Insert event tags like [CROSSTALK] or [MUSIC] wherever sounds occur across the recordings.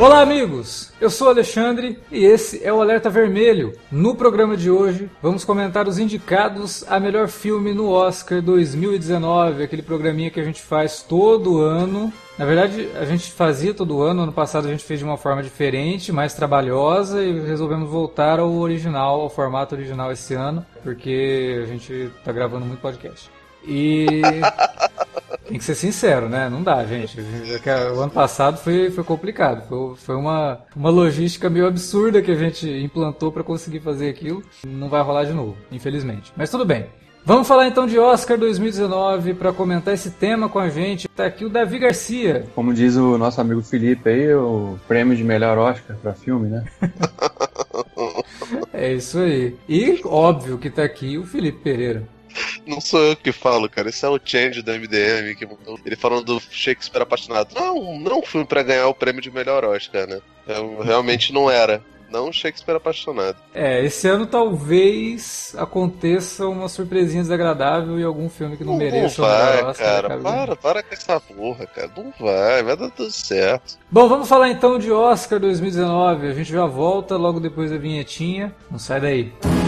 Olá, amigos! Eu sou Alexandre e esse é o Alerta Vermelho. No programa de hoje, vamos comentar os indicados a melhor filme no Oscar 2019, aquele programinha que a gente faz todo ano. Na verdade, a gente fazia todo ano, ano passado a gente fez de uma forma diferente, mais trabalhosa e resolvemos voltar ao original, ao formato original esse ano, porque a gente está gravando muito podcast. E [LAUGHS] tem que ser sincero, né? Não dá, gente. O ano passado foi, foi complicado. Foi, foi uma, uma logística meio absurda que a gente implantou para conseguir fazer aquilo. Não vai rolar de novo, infelizmente. Mas tudo bem. Vamos falar então de Oscar 2019 para comentar esse tema com a gente. Tá aqui o Davi Garcia. Como diz o nosso amigo Felipe aí, o prêmio de melhor Oscar para filme, né? [LAUGHS] é isso aí. E óbvio que tá aqui o Felipe Pereira. Não sou eu que falo, cara. Esse é o Change do MDM. Que ele falando do Shakespeare apaixonado. Não, não um filme pra ganhar o prêmio de melhor Oscar, né? Eu, realmente não era. Não Shakespeare apaixonado. É, esse ano talvez aconteça uma surpresinha desagradável em algum filme que não, não mereça não vai, Oscar, cara. cara. Para, para com essa porra, cara. Não vai, vai dar tudo certo. Bom, vamos falar então de Oscar 2019. A gente já volta logo depois da vinhetinha. Não sai daí. Música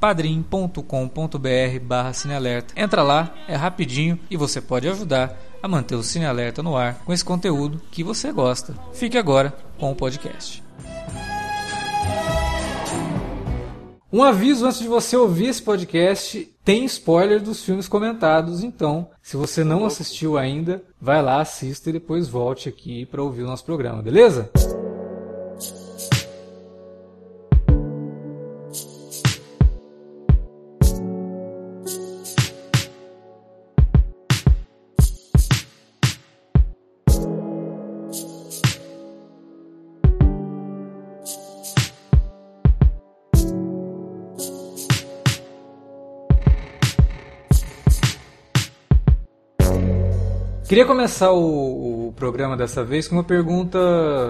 padrim.com.br barra cinealerta. Entra lá, é rapidinho e você pode ajudar a manter o Cine Alerta no ar com esse conteúdo que você gosta. Fique agora com o podcast. Um aviso antes de você ouvir esse podcast, tem spoiler dos filmes comentados, então, se você não assistiu ainda, vai lá, assista e depois volte aqui para ouvir o nosso programa, beleza? Queria começar o, o, programa dessa vez com uma pergunta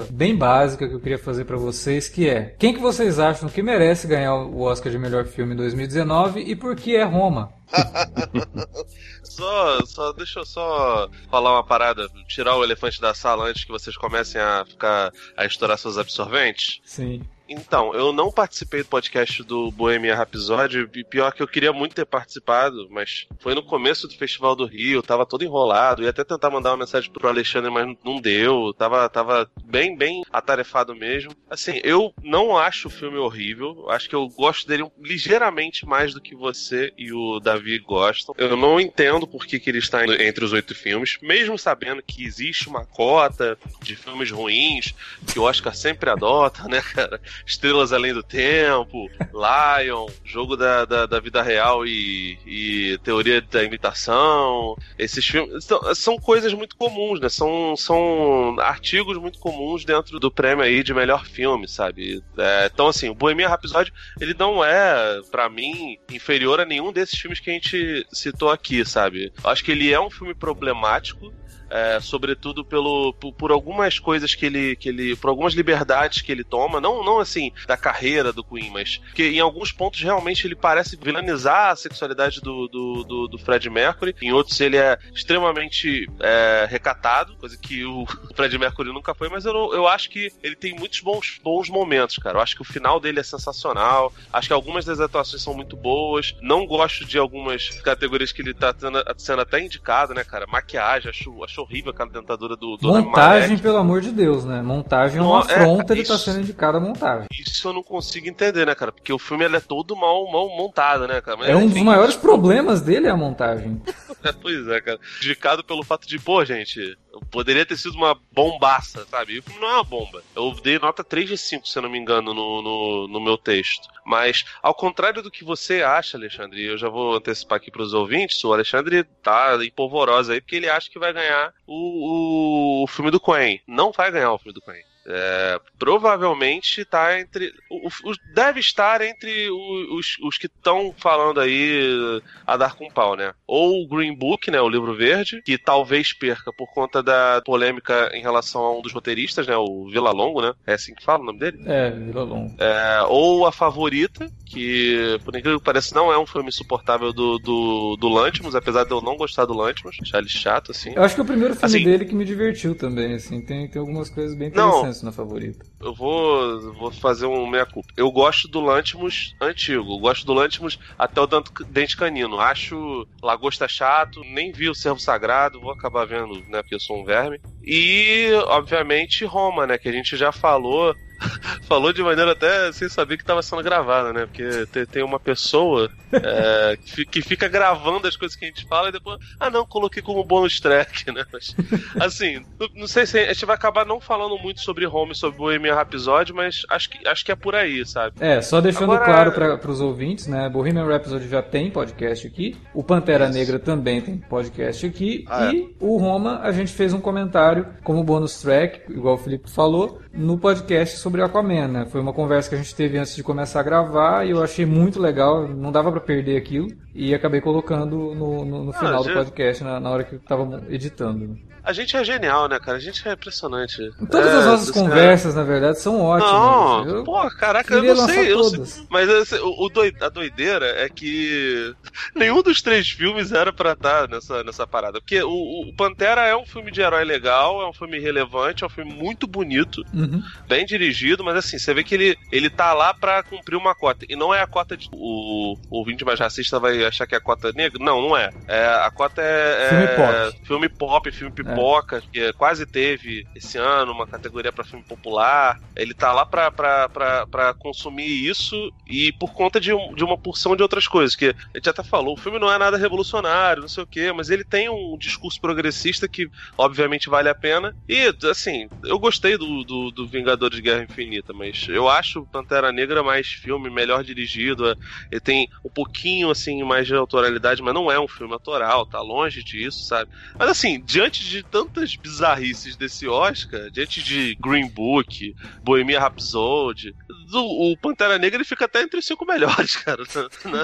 bem básica que eu queria fazer para vocês, que é: quem que vocês acham que merece ganhar o Oscar de melhor filme em 2019 e por que é Roma? [LAUGHS] só, só, deixa eu só falar uma parada, tirar o elefante da sala antes que vocês comecem a ficar a estourar seus absorventes. Sim. Então, eu não participei do podcast do Bohemia Rhapsody, e pior que eu queria muito ter participado, mas foi no começo do Festival do Rio, tava todo enrolado, ia até tentar mandar uma mensagem pro Alexandre, mas não deu, tava, tava bem, bem atarefado mesmo. Assim, eu não acho o filme horrível, acho que eu gosto dele ligeiramente mais do que você e o Davi gostam. Eu não entendo por que, que ele está entre os oito filmes, mesmo sabendo que existe uma cota de filmes ruins, que o Oscar sempre adota, [LAUGHS] né, cara? Estrelas Além do Tempo, Lion, jogo da, da, da vida real e, e, teoria da imitação. Esses filmes são, são, coisas muito comuns, né? São, são artigos muito comuns dentro do prêmio aí de melhor filme, sabe? É, então, assim, o Bohemian Rhapsody, ele não é, para mim, inferior a nenhum desses filmes que a gente citou aqui, sabe? Eu acho que ele é um filme problemático, é, sobretudo pelo, por, por, algumas coisas que ele, que ele. por algumas liberdades que ele toma, não, não assim, da carreira do Queen, mas que em alguns pontos realmente ele parece vilanizar a sexualidade do, do, do, do Fred Mercury, em outros ele é extremamente é, recatado, coisa que o [LAUGHS] Fred Mercury nunca foi, mas eu, eu acho que ele tem muitos bons, bons momentos, cara. Eu acho que o final dele é sensacional, acho que algumas das atuações são muito boas, não gosto de algumas categorias que ele tá sendo, sendo até indicado, né, cara? Maquiagem, acho, acho acho horrível aquela dentadura do, do Montagem, pelo amor de Deus, né? Montagem é uma é, afronta, é, ele tá sendo indicado a montagem. Isso eu não consigo entender, né, cara? Porque o filme ele é todo mal, mal montado, né, cara? Mas, é um enfim, dos maiores problemas dele é a montagem. [LAUGHS] pois é, cara. Indicado pelo fato de, pô, gente, poderia ter sido uma bombaça, sabe? E o filme não é uma bomba. Eu dei nota 3 de 5, se eu não me engano, no, no, no meu texto. Mas, ao contrário do que você acha, Alexandre, eu já vou antecipar aqui para os ouvintes, o Alexandre tá empolvorosa aí, porque ele acha que vai ganhar o, o, o filme do Queen. Não vai ganhar o filme do Queen. É, provavelmente tá entre. O, o, deve estar entre os, os que estão falando aí a dar com pau, né? Ou o Green Book, né? O livro verde, que talvez perca por conta da polêmica em relação a um dos roteiristas, né? O Vila Longo, né? É assim que fala o nome dele? É, Vila Longo. É, ou a favorita, que por incrível que pareça não é um filme insuportável do, do, do Lantimos, apesar de eu não gostar do Lantimos, achar ele chato, assim. Eu acho que é o primeiro filme assim, dele que me divertiu também, assim. Tem, tem algumas coisas bem interessantes não, na favorita. Eu vou, vou fazer um meia-culpa. Eu gosto do Lantimos antigo. Gosto do Lantimos até o Dente Canino. Acho Lagosta chato, nem vi o Servo Sagrado, vou acabar vendo, né, porque eu sou um verme. E, obviamente, Roma, né, que a gente já falou [LAUGHS] falou de maneira até sem saber que estava sendo gravada, né? Porque tem uma pessoa é, que fica gravando as coisas que a gente fala e depois, ah não, coloquei como bônus track, [LAUGHS] né? Mas, assim, não sei se a gente vai acabar não falando muito sobre Home, sobre Bohemian Rhapsody, mas acho que, acho que é por aí, sabe? É, só deixando Agora... claro para os ouvintes, né? Bohemian Rhapsody já tem podcast aqui, o Pantera Isso. Negra também tem podcast aqui ah, e é. o Roma a gente fez um comentário como bônus track, igual o Felipe falou, no podcast sobre Aquaman, né? Foi uma conversa que a gente teve antes de começar a gravar e eu achei muito legal, não dava para perder aquilo e acabei colocando no, no, no ah, final do podcast, na, na, hora que eu tava editando. A gente é genial, né, cara? A gente é impressionante. Todas é, as nossas conversas, na verdade, são ótimas. Não, eu pô, caraca, eu não sei, eu sei. Mas assim, o, o a doideira é que [LAUGHS] nenhum dos três filmes era pra estar nessa, nessa parada. Porque o, o, Pantera é um filme de herói legal, é um filme relevante, é um filme muito bonito, uhum. bem dirigido, mas assim, você vê que ele, ele tá lá pra cumprir uma cota. E não é a cota de. O, o ouvinte mais racista vai achar que é a cota negra. Não, não é. é a cota é. Filme pop. Filme pop, filme pipoca, é. que quase teve esse ano uma categoria para filme popular. Ele tá lá pra, pra, pra, pra consumir isso e por conta de, um, de uma porção de outras coisas. Que a gente até falou, o filme não é nada revolucionário, não sei o quê, mas ele tem um discurso progressista que, obviamente, vale a pena. E, assim, eu gostei do, do, do de Guerra Infinita, mas eu acho Pantera Negra mais filme, melhor dirigido. Ele tem um pouquinho, assim, mais de autoralidade, mas não é um filme autoral, tá longe disso, sabe? Mas assim, diante de tantas bizarrices desse Oscar, diante de Green Book, Bohemia Rhapsody, o Pantera Negra ele fica até entre os cinco melhores, [LAUGHS] cara.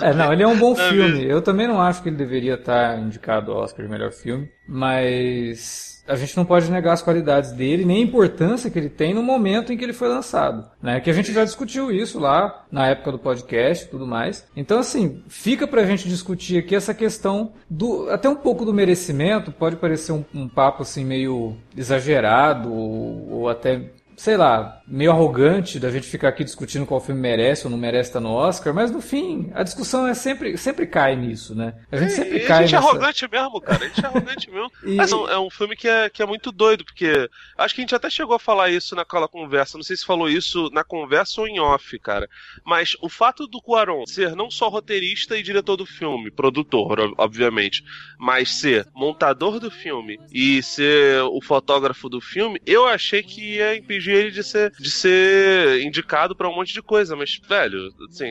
É, não, ele é um bom filme. Eu também não acho que ele deveria estar indicado ao Oscar de melhor filme, mas a gente não pode negar as qualidades dele, nem a importância que ele tem no momento em que ele foi lançado. Né? Que a gente já discutiu isso lá na época do podcast e tudo mais. Então, assim, fica pra gente discutir aqui essa questão do. até um pouco do merecimento, pode parecer um, um papo assim meio exagerado ou, ou até sei lá, meio arrogante da gente ficar aqui discutindo qual filme merece ou não merece estar no Oscar, mas no fim, a discussão é sempre, sempre cai nisso, né? A gente sempre cai A gente nessa... é arrogante mesmo, cara. A gente é arrogante mesmo. [LAUGHS] e... Mas é um filme que é, que é muito doido, porque acho que a gente até chegou a falar isso naquela conversa. Não sei se falou isso na conversa ou em off, cara. Mas o fato do Cuarón ser não só roteirista e diretor do filme, produtor, obviamente, mas ser montador do filme e ser o fotógrafo do filme, eu achei que ia impedir impedir ele de ser, de ser indicado para um monte de coisa. Mas, velho, assim,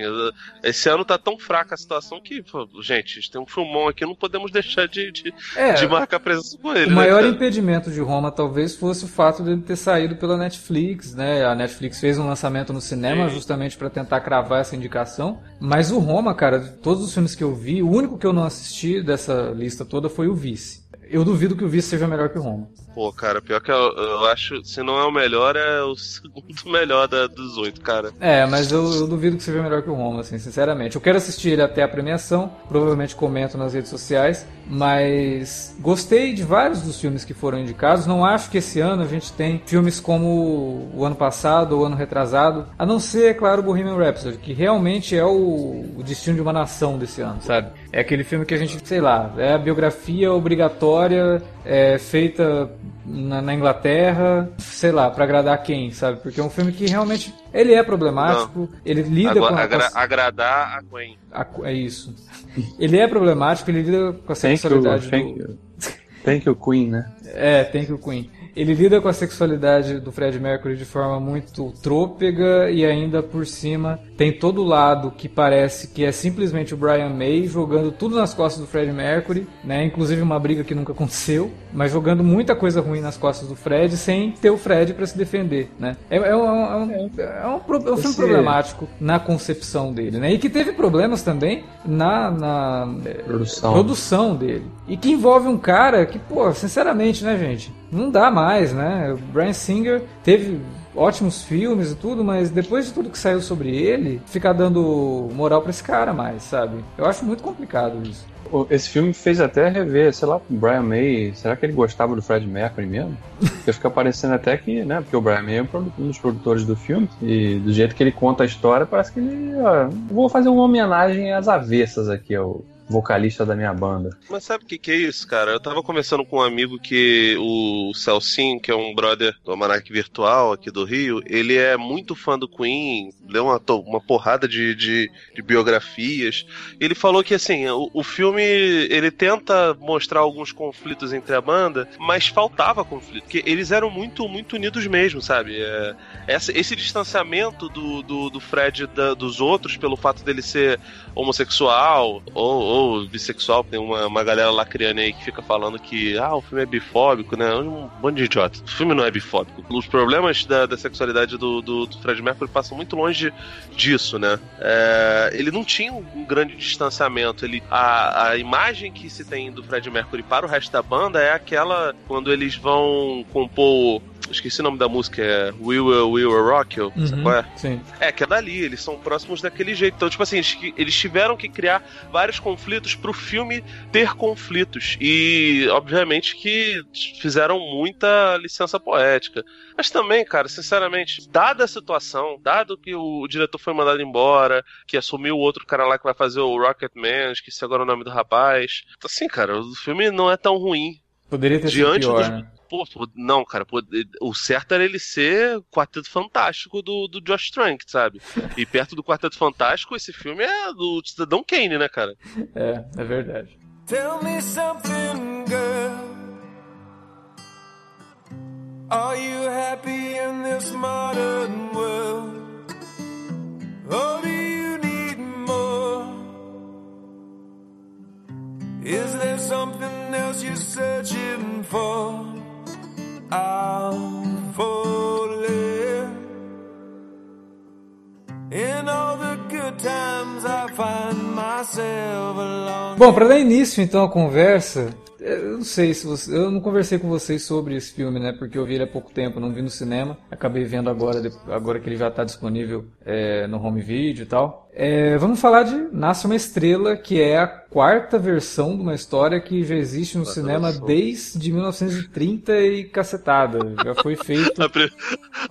esse ano tá tão fraca a situação que, gente, a gente tem um filmão aqui, não podemos deixar de, de, é, de marcar presença com ele. O né, maior cara? impedimento de Roma talvez fosse o fato de ele ter saído pela Netflix, né? A Netflix fez um lançamento no cinema Sim. justamente para tentar cravar essa indicação. Mas o Roma, cara, de todos os filmes que eu vi, o único que eu não assisti dessa lista toda foi o Vice. Eu duvido que o Vice seja melhor que o Roma. Pô, cara, pior que eu, eu, acho, se não é o melhor, é o [LAUGHS] segundo melhor da, dos oito, cara. É, mas eu, eu, duvido que seja melhor que o Roma, assim, sinceramente. Eu quero assistir ele até a premiação, provavelmente comento nas redes sociais, mas gostei de vários dos filmes que foram indicados. Não acho que esse ano a gente tem filmes como o ano passado ou o ano retrasado, a não ser, é claro, Bohemian Rhapsody, que realmente é o, o destino de uma nação desse ano, sabe? É aquele filme que a gente, sei lá, é a biografia obrigatória é, feita na, na, Inglaterra, sei lá, para agradar quem, sabe? Porque é um filme que realmente ele é problemático, Não. ele lida Agora, com, a, agra, agradar a Gwen. A, é isso. Ele é problemático, ele lida com a sexualidade thank you, do... Thank you, Queen, né? É, Thank you, Queen. Ele lida com a sexualidade do Fred Mercury de forma muito trôpega e ainda por cima tem todo o lado que parece que é simplesmente o Brian May jogando tudo nas costas do Fred Mercury, né? Inclusive uma briga que nunca aconteceu, mas jogando muita coisa ruim nas costas do Fred sem ter o Fred para se defender, né? É, é, um, é, um, é, um, é um filme problemático na concepção dele, né? E que teve problemas também na, na produção. produção dele. E que envolve um cara que, pô, sinceramente, né, gente? Não dá mais, né? O Brian Singer teve ótimos filmes e tudo, mas depois de tudo que saiu sobre ele, ficar dando moral para esse cara mais, sabe? Eu acho muito complicado isso. Esse filme fez até rever, sei lá, o Brian May. Será que ele gostava do Fred Mercury mesmo? [LAUGHS] Porque fica parecendo até que, né? Porque o Brian May é um dos produtores do filme. E do jeito que ele conta a história, parece que ele. Ó, vou fazer uma homenagem às avessas aqui ao, vocalista da minha banda. Mas sabe o que, que é isso, cara? Eu tava conversando com um amigo que o Celcinho, que é um brother do Almanac Virtual aqui do Rio, ele é muito fã do Queen, leu uma, uma porrada de, de, de biografias. Ele falou que, assim, o, o, filme, ele tenta mostrar alguns conflitos entre a banda, mas faltava conflito, porque eles eram muito, muito unidos mesmo, sabe? É, essa, esse distanciamento do, do, do Fred da, dos outros, pelo fato dele ser homossexual ou, ou bissexual, tem uma, uma galera lacriana aí que fica falando que ah, o filme é bifóbico, né? Um monte de idiota. O filme não é bifóbico. Os problemas da, da sexualidade do, do, do Fred Mercury passam muito longe disso, né? É, ele não tinha um grande distanciamento. Ele, a, a imagem que se tem do Fred Mercury para o resto da banda é aquela quando eles vão compor esqueci o nome da música, é We Will, We Will Rock You, uhum, sabe qual é? Sim. É, que é dali, eles são próximos daquele jeito. Então, tipo assim, eles, tiveram que criar vários conflitos pro filme ter conflitos. E, obviamente, que fizeram muita licença poética. Mas também, cara, sinceramente, dada a situação, dado que o diretor foi mandado embora, que assumiu o outro cara lá que vai fazer o Rocket Man, esqueci agora o nome do rapaz. Assim, cara, o filme não é tão ruim. Poderia ter sido pior, dos... né? Pô, não, cara, pô, o certo era ele ser Quarteto Fantástico do, do Josh Trank, sabe? E perto do Quarteto Fantástico, esse filme é do Cidadão Kane, né, cara? É, é verdade. Tell me something, girl. Are you happy in this modern world? Or do you need more? Is there something else you're searching for? Bom, para dar início então à conversa, eu não sei se você. Eu não conversei com vocês sobre esse filme, né? Porque eu vi ele há pouco tempo, não vi no cinema. Acabei vendo agora, agora que ele já está disponível é, no home video e tal. É, vamos falar de Nasce uma Estrela, que é a quarta versão de uma história que já existe no cinema desde 1930 e cacetada. Já foi feito. [LAUGHS] a, pri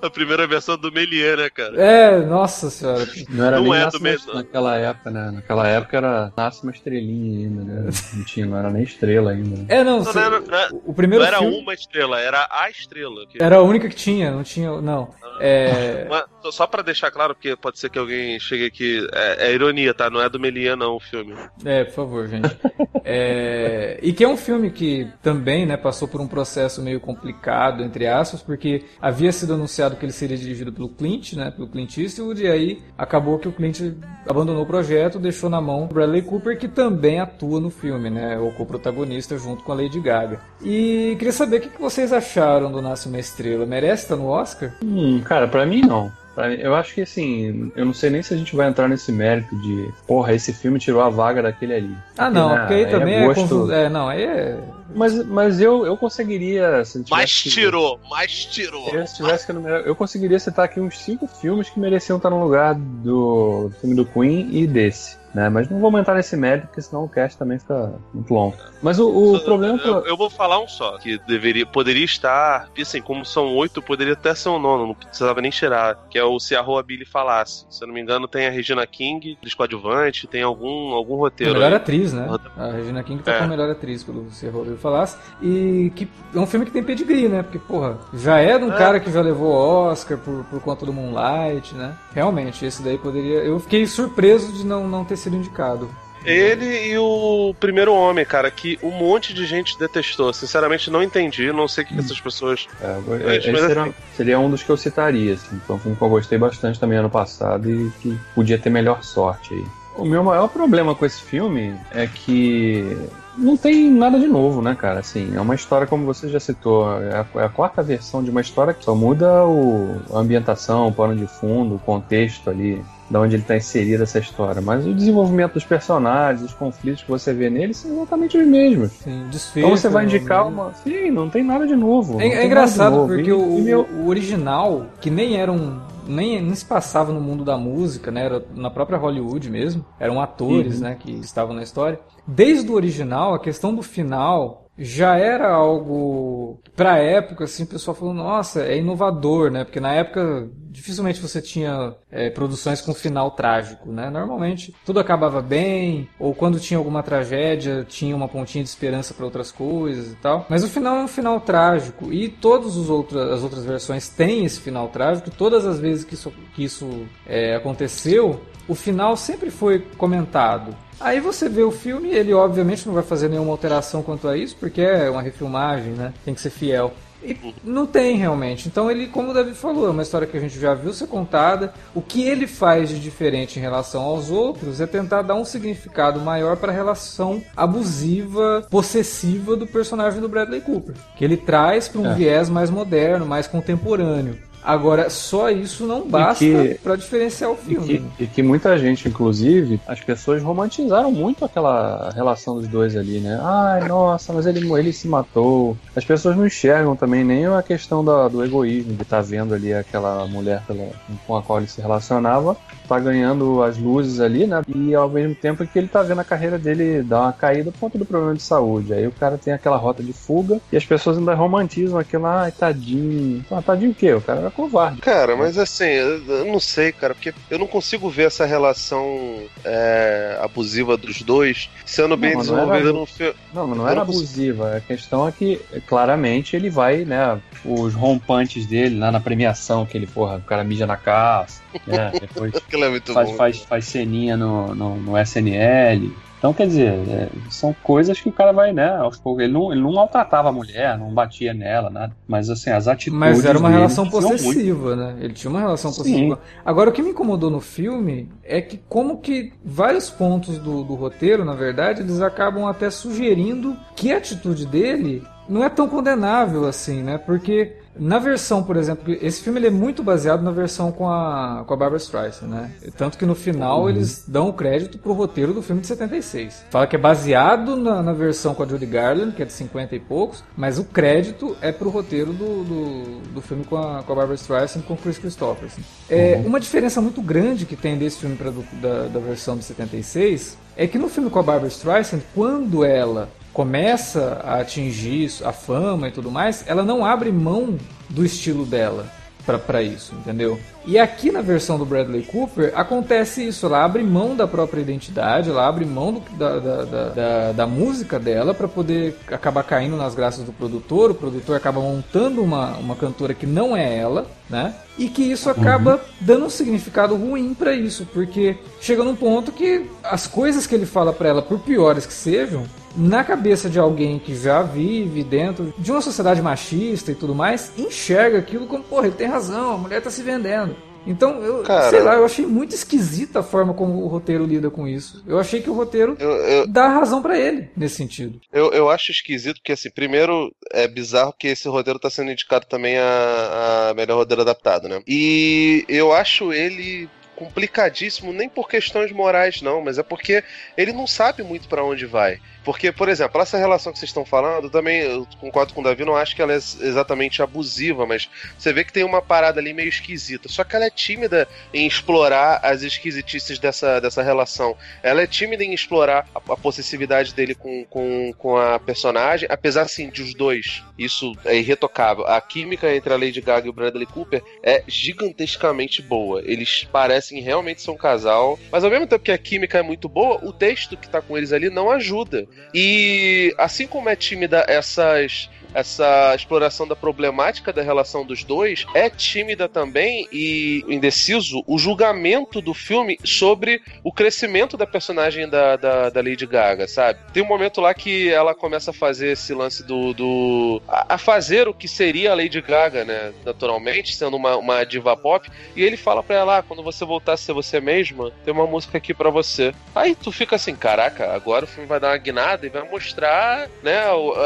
a, primeira versão do Melier, né, cara? É, nossa senhora. Não era não nem é do Melier. Naquela época, né? Naquela época era Nasce uma Estrelinha ainda, né? Não, tinha, não era nem estrela ainda. Né? É, não, não, não, era, o primeiro não era filme... uma estrela, era a estrela. Que... Era a única que tinha, não tinha. Não. É... [LAUGHS] Mas, só para deixar claro, porque pode ser que alguém chegue aqui. É, é, ironia, tá? Não é do Melian, não, o filme. É, por favor, gente. é... E que é um filme que também né, passou por um processo meio complicado, entre aspas, porque havia sido anunciado que ele seria dirigido pelo Clint, né? Pelo Clint Eastwood, e aí acabou que o Clint abandonou o projeto, deixou na mão o Bradley Cooper, que também atua no filme, né? O co-protagonista junto com a Lady Gaga. E queria saber o que vocês acharam do Nasce uma Estrela. Merece estar no Oscar? Hum, cara, pra mim não. Eu acho que assim, eu não sei nem se a gente vai entrar nesse mérito de, porra, esse filme tirou a vaga daquele ali. Ah, não, porque, né, porque aí, aí também é, gosto... é, é, não, aí é. Mas, mas eu, eu conseguiria. Se mais tirou, que... mais tirou. Se tivesse que enumerar, eu conseguiria citar aqui uns cinco filmes que mereciam estar no lugar do filme do Queen e desse. Né? Mas não vou aumentar nesse mérito, porque senão o cast também fica muito longo. Mas o, o problema. Eu, eu, vou falar um só, que deveria, poderia estar, assim, como são oito, poderia até ser um nono, não precisava nem cheirar, que é o Se a Rua Billy Falasse. Se eu não me engano, tem a Regina King, de coadjuvante, tem algum, algum roteiro. A melhor aí. atriz, né? A Regina King tá é. com a melhor atriz pelo Se a Rua Billy Falasse. E que é um filme que tem pedigree, né? Porque, porra, já é de um é. cara que já levou Oscar por, por conta do Moonlight, né? Realmente, esse daí poderia. Eu fiquei surpreso de não, não ter sido indicado. Ele e o Primeiro Homem, cara, que um monte de gente detestou. Sinceramente, não entendi, não sei o que, que essas pessoas. É, esse mas, seria, assim... seria, um dos que eu citaria, assim. Foi um filme que eu gostei bastante também ano passado e que podia ter melhor sorte aí. O meu maior problema com esse filme é que não tem nada de novo, né, cara? Assim, é uma história, como você já citou, é a, é a quarta versão de uma história que só muda o, a ambientação, o pano de fundo, o contexto ali, da onde ele está inserido essa história. Mas o desenvolvimento dos personagens, os conflitos que você vê neles são exatamente os mesmos. Sim, desfecho, então você vai indicar né? uma. Sim, não tem nada de novo. É, é engraçado porque e, o, e meu... o original, que nem era um nem, nem se passava no mundo da música, né? Era na própria Hollywood mesmo. Eram atores, uhum. né? Que estavam na história. Desde o original, a questão do final já era algo para época assim o pessoal falou nossa é inovador né porque na época dificilmente você tinha é, produções com final trágico né? Normalmente tudo acabava bem ou quando tinha alguma tragédia tinha uma pontinha de esperança para outras coisas e tal. Mas o final é um final trágico. E todas as outras as outras versões têm esse final trágico. Todas as vezes que isso, que isso é, aconteceu o final sempre foi comentado. Aí você vê o filme, ele obviamente não vai fazer nenhuma alteração quanto a isso, porque é uma refilmagem, né? Tem que ser fiel. E não tem realmente. Então ele, como o David falou, é uma história que a gente já viu ser contada. O que ele faz de diferente em relação aos outros é tentar dar um significado maior para a relação abusiva, possessiva do personagem do Bradley Cooper, que ele traz para um é. viés mais moderno, mais contemporâneo. Agora, só isso não basta para diferenciar o filme. E que, e que, muita gente, inclusive, as pessoas romantizaram muito aquela relação dos dois ali, né? Ai, nossa, mas ele, ele se matou. As pessoas não enxergam também nem a questão da, do egoísmo, de estar tá vendo ali aquela mulher pela, com a qual ele se relacionava, tá ganhando as luzes ali, né? E ao mesmo tempo que ele tá vendo a carreira dele dar uma caída por conta do problema de saúde. Aí o cara tem aquela rota de fuga e as pessoas ainda romantizam aquilo, ai, tadinho. Ah, tadinho o quê? O cara covarde. Cara, mas assim, eu não sei, cara, porque eu não consigo ver essa relação é, abusiva dos dois sendo bem desenvolvida no filme. Não, não, não era abusiva. A questão é que, claramente, ele vai, né, os rompantes dele lá na premiação, que ele, porra, o cara mija na caça, né, depois [LAUGHS] é faz, bom, faz, faz ceninha no, no, no SNL. Então, quer dizer, é, são coisas que o cara vai, né, aos poucos. Ele não, ele não maltratava a mulher, não batia nela, nada. Mas, assim, as atitudes. Mas era uma relação possessiva, né? Ele tinha uma relação possessiva. Sim. Agora, o que me incomodou no filme é que, como que vários pontos do, do roteiro, na verdade, eles acabam até sugerindo que a atitude dele não é tão condenável assim, né? Porque na versão, por exemplo, esse filme ele é muito baseado na versão com a, com a Barbara Streisand, né? Tanto que no final uhum. eles dão o crédito pro roteiro do filme de 76. Fala que é baseado na, na, versão com a Judy Garland, que é de 50 e poucos, mas o crédito é pro roteiro do, do, do filme com a, com a Barbara Streisand com o Chris Christopherson. É, uhum. Uma diferença muito grande que tem desse filme pra, da, da versão de 76 é que no filme com a Barbara Streisand, quando ela começa a atingir a fama e tudo mais, ela não abre mão do estilo dela para isso, entendeu? E aqui na versão do Bradley Cooper acontece isso, ela abre mão da própria identidade, ela abre mão do, da, da, da, da, música dela para poder acabar caindo nas graças do produtor, o produtor acaba montando uma, uma cantora que não é ela, né? E que isso acaba uhum. dando um significado ruim para isso, porque chega num ponto que as coisas que ele fala para ela, por piores que sejam, na cabeça de alguém que já vive dentro de uma sociedade machista e tudo mais, enxerga aquilo como, porra, ele tem razão, a mulher tá se vendendo. Então, eu Cara, sei lá, eu achei muito esquisita a forma como o roteiro lida com isso. Eu achei que o roteiro eu, eu, dá razão para ele nesse sentido. Eu, eu acho esquisito porque, assim, primeiro é bizarro que esse roteiro tá sendo indicado também a, a melhor roteiro adaptado, né? E eu acho ele complicadíssimo, nem por questões morais, não, mas é porque ele não sabe muito para onde vai. Porque, por exemplo, essa relação que vocês estão falando, também eu concordo com o Davi, não acho que ela é exatamente abusiva, mas você vê que tem uma parada ali meio esquisita. Só que ela é tímida em explorar as esquisitices dessa, dessa relação. Ela é tímida em explorar a, a possessividade dele com, com, com a personagem, apesar, assim, de os dois, isso é irretocável. A química entre a Lady Gaga e o Bradley Cooper é gigantescamente boa. Eles parecem realmente ser um casal, mas ao mesmo tempo que a química é muito boa, o texto que tá com eles ali não ajuda. E assim como é tímida essas essa exploração da problemática da relação dos dois, é tímida também e indeciso o julgamento do filme sobre o crescimento da personagem da, da, da Lady Gaga, sabe? Tem um momento lá que ela começa a fazer esse lance do. do a, a fazer o que seria a Lady Gaga, né? Naturalmente, sendo uma, uma diva pop. E ele fala pra ela: ah, quando você voltar a ser você mesma, tem uma música aqui para você. Aí tu fica assim: caraca, agora o filme vai dar uma guinada e vai mostrar, né?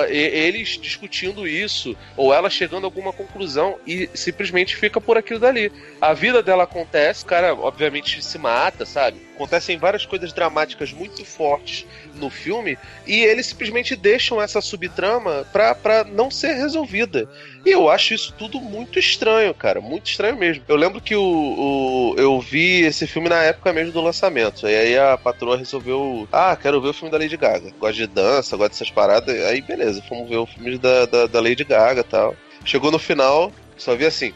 Eles discutindo isso, ou ela chegando a alguma conclusão e simplesmente fica por aquilo dali. A vida dela acontece, o cara, obviamente, se mata, sabe? Acontecem várias coisas dramáticas muito fortes no filme e eles simplesmente deixam essa subtrama pra, não ser resolvida. E eu acho isso tudo muito estranho, cara. Muito estranho mesmo. Eu lembro que o, o, eu vi esse filme na época mesmo do lançamento. E aí a patroa resolveu. Ah, quero ver o filme da Lady Gaga. Gosto de dança, gosto dessas paradas. Aí beleza, fomos ver o filme da, da, da Lady Gaga e tal. Chegou no final, só vi assim.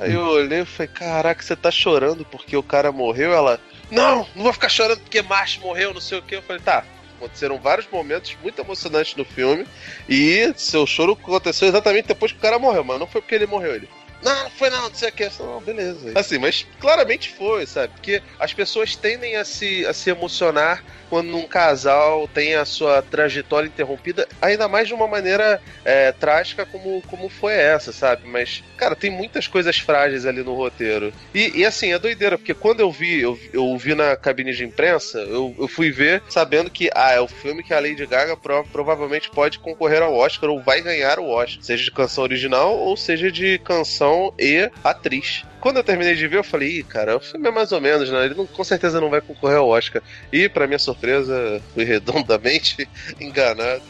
Aí eu olhei e falei, caraca, você tá chorando porque o cara morreu? Ela, não, não vou ficar chorando porque Marsh morreu, não sei o que. Eu falei, tá. Aconteceram vários momentos muito emocionantes no filme. E seu choro aconteceu exatamente depois que o cara morreu, mas não foi porque ele morreu. Ele, não, não foi não, não sei o que. Não, beleza. Assim, mas claramente foi, sabe? Porque as pessoas tendem a se, a se emocionar quando um casal tem a sua trajetória interrompida, ainda mais de uma maneira é, trágica como, como foi essa, sabe? Mas, cara, tem muitas coisas frágeis ali no roteiro. E, e assim, é doideira, porque quando eu vi, eu, eu vi na cabine de imprensa, eu, eu fui ver sabendo que, ah, é o filme que a Lady Gaga pro, provavelmente pode concorrer ao Oscar ou vai ganhar o Oscar, seja de canção original ou seja de canção e atriz. Quando eu terminei de ver, eu falei, Ih, cara, o filme é mais ou menos, né? Ele não, com certeza não vai concorrer ao Oscar. E, para minha surpresa, fui redondamente [LAUGHS] enganado.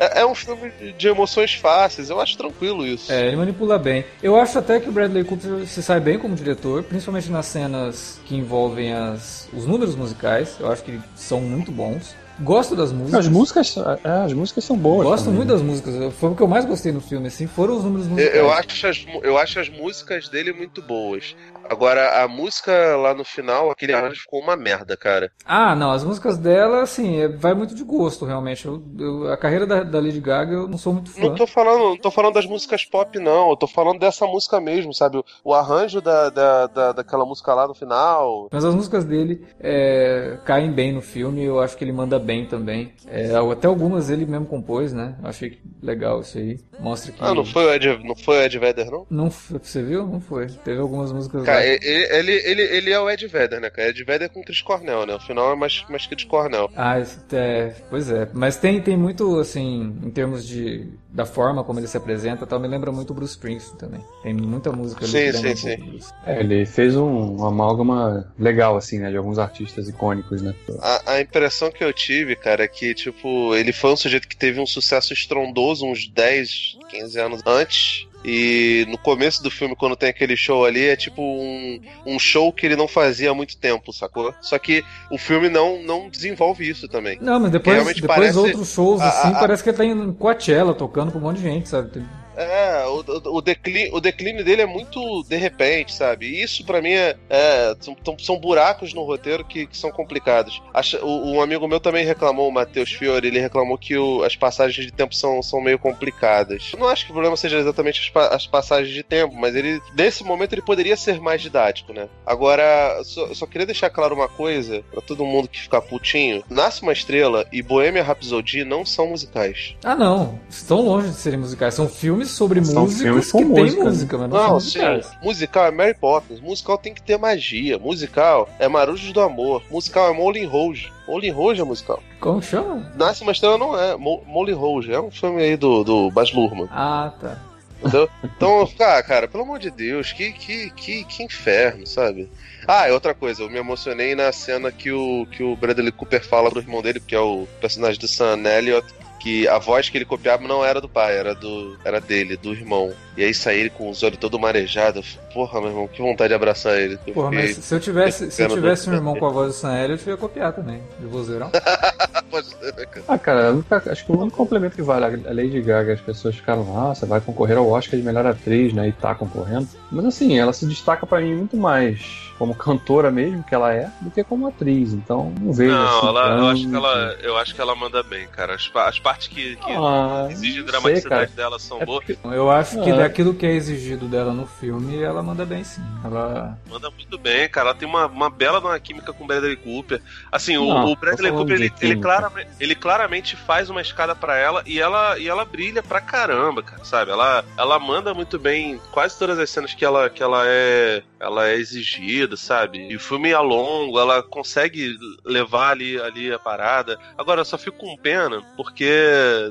É, é, um filme de emoções fáceis, eu acho tranquilo isso. É, ele manipula bem. Eu acho até que o Bradley Cooper se sai bem como diretor, principalmente nas cenas que envolvem as, os números musicais. Eu acho que são muito bons. Gosto das músicas. As músicas, é, as músicas são boas. Gosto também, muito né? das músicas. Foi o que eu mais gostei no filme, assim, foram os números musicais. Eu, eu, acho as, eu acho as músicas dele muito boas. Agora, a música lá no final, aquele arranjo ficou uma merda, cara. Ah, não, as músicas dela, assim, é, vai muito de gosto, realmente. Eu, eu, a carreira da, da, Lady Gaga eu não sou muito fã. Não tô falando, não tô falando das músicas pop, não. Eu tô falando dessa música mesmo, sabe? O, arranjo da, da, da, daquela música lá no final. Mas as músicas dele é, caem bem no filme, eu acho que ele manda bem também. É, até algumas ele mesmo compôs, né? Eu achei legal isso aí. Mostra que. Ah, não foi o Ed, não foi Ed Vedder, não? Não, você viu? Não foi. Teve algumas músicas. Cara, ele, ele, ele, ele, é o Ed Vedder, né, cara? Ed Vedder com Chris Cornell, né? O final é mais, mais Chris Cornell. Ah, é, pois é. Mas tem, tem muito, assim, em termos de da forma como ele se apresenta, tal, me lembra muito o Bruce Springsteen também. Tem muita música ali. Sim, sim, sim. É, ele fez um, uma amálgama legal, assim, né? De alguns artistas icônicos, né? A, a, impressão que eu tive, cara, é que, tipo, ele foi um sujeito que teve um sucesso estrondoso uns 10, 15 anos antes e no começo do filme, quando tem aquele show ali, é tipo um, um show que ele não fazia há muito tempo, sacou? Só que o filme não, não desenvolve isso também. Não, mas depois, depois parece... outros shows assim, a, a, parece que ele tá em Coachella tocando com um monte de gente, sabe? É, o, o, declínio, o declínio dele é muito de repente, sabe? E isso para mim é, é são, são, buracos no roteiro que, que são complicados. Acha, o, um amigo meu também reclamou, o Matheus Fiore, ele reclamou que o, as passagens de tempo são, são meio complicadas. Eu não acho que o problema seja exatamente as, as, passagens de tempo, mas ele nesse momento ele poderia ser mais didático, né? Agora, só, só queria deixar claro uma coisa para todo mundo que ficar putinho: Nasce uma Estrela e Bohemia Rhapsody não são musicais. Ah, não. Estão longe de serem musicais. São filmes filmes sobre São músicos que música. tem música, mas não, não sim, musical é Mary Poppins, musical tem que ter magia, musical é Marujos do Amor, musical é Moulin Rouge. Moulin Rouge é musical. Como chama? Nasce uma Estrela não é, Moulin Rouge, é um filme aí do, do Baz Luhrmann. Ah, tá. Entendeu? Então, [LAUGHS] ah, cara, pelo amor de Deus, que, que, que, que inferno, sabe? Ah, e outra coisa, eu me emocionei na cena que o, que o Bradley Cooper fala pro irmão dele, que é o personagem do Sam Elliott, que a voz que ele copiava não era do pai, era do era dele, do irmão. E aí sair ele com os olhos todo marejados. Porra, meu irmão, que vontade de abraçar ele. Porra, mas se eu tivesse, se eu tivesse um irmão com a voz do Sam Elliott, eu ia copiar também, de vozeirão. [LAUGHS] pode ser, né, cara? Ah, cara, acho que o único complemento que vale a Lady Gaga, as pessoas ficaram, nossa, vai concorrer ao Oscar de melhor atriz, né? E tá concorrendo. Mas assim, ela se destaca para mim muito mais como [LAUGHS] cantora mesmo, que ela é, do que como atriz. Então, não vejo. Não, assim, ela, eu, acho que ela, eu acho que ela manda bem, cara. As, as partes que, que Ah, exigem dramaticidade sei, dela são É boas. porque- Eu acho que É. daquilo que é exigido dela no filme, ela manda bem sim. Ela. Manda muito bem, cara. Ela tem uma, uma bela uma química com o Bradley Cooper. Assim, o, Não, o Bradley tô falando Cooper, ele, ele, claramente, ele claramente faz uma escada pra ela e ela e ela brilha pra caramba, cara, sabe? Ela, ela manda muito bem quase todas as cenas que ela, que ela é ela é exigida, sabe? E o filme é longo, ela consegue levar ali, ali a parada. Agora, eu só fico com pena porque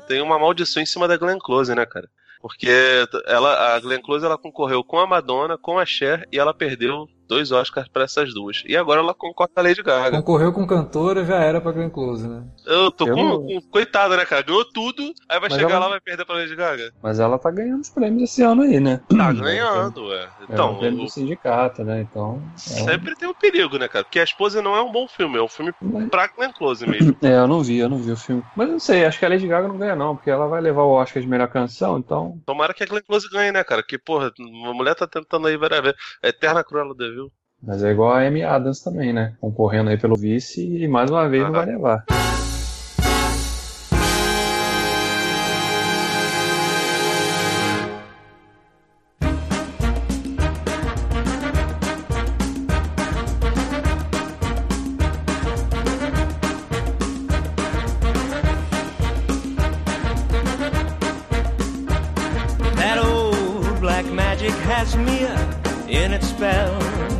tem uma maldição em cima da Glenn Close, né, cara? Porque ela, a Glenn Close ela concorreu com a Madonna, com a Cher e ela perdeu dois Oscars pra essas duas. E agora ela concorre com a Lady Gaga. Concorreu com cantora, já era pra Glenn Close, né? Eu tô Eu com, com- Coitada, né, cara? Ganhou tudo, aí vai Mas chegar ela- lá e vai perder pra Lady Gaga. Mas ela tá ganhando os prêmios esse ano aí, né? Tá ganhando, ué. É Então, um prêmio o- do sindicato, né? Então. é um- sempre tem um perigo, né, cara? Porque a esposa não é um bom filme, é um filme Mas- pra Glenn Close mesmo. [CLEARS THROAT] É, eu não vi, eu não vi o filme. Mas eu não sei, acho que a Lady Gaga não ganha, não, porque ela vai levar o Oscar de melhor canção, então. Tomara que a Glenn Close ganhe, né, cara? Que, porra, a mulher tá tentando aí várias vezes. É eterna Cruella de Vil. Mas é igual a Amy Adams também, né? Concorrendo aí pelo vice e mais uma vez não Aham. vai levar. That old black magic has me in its spell.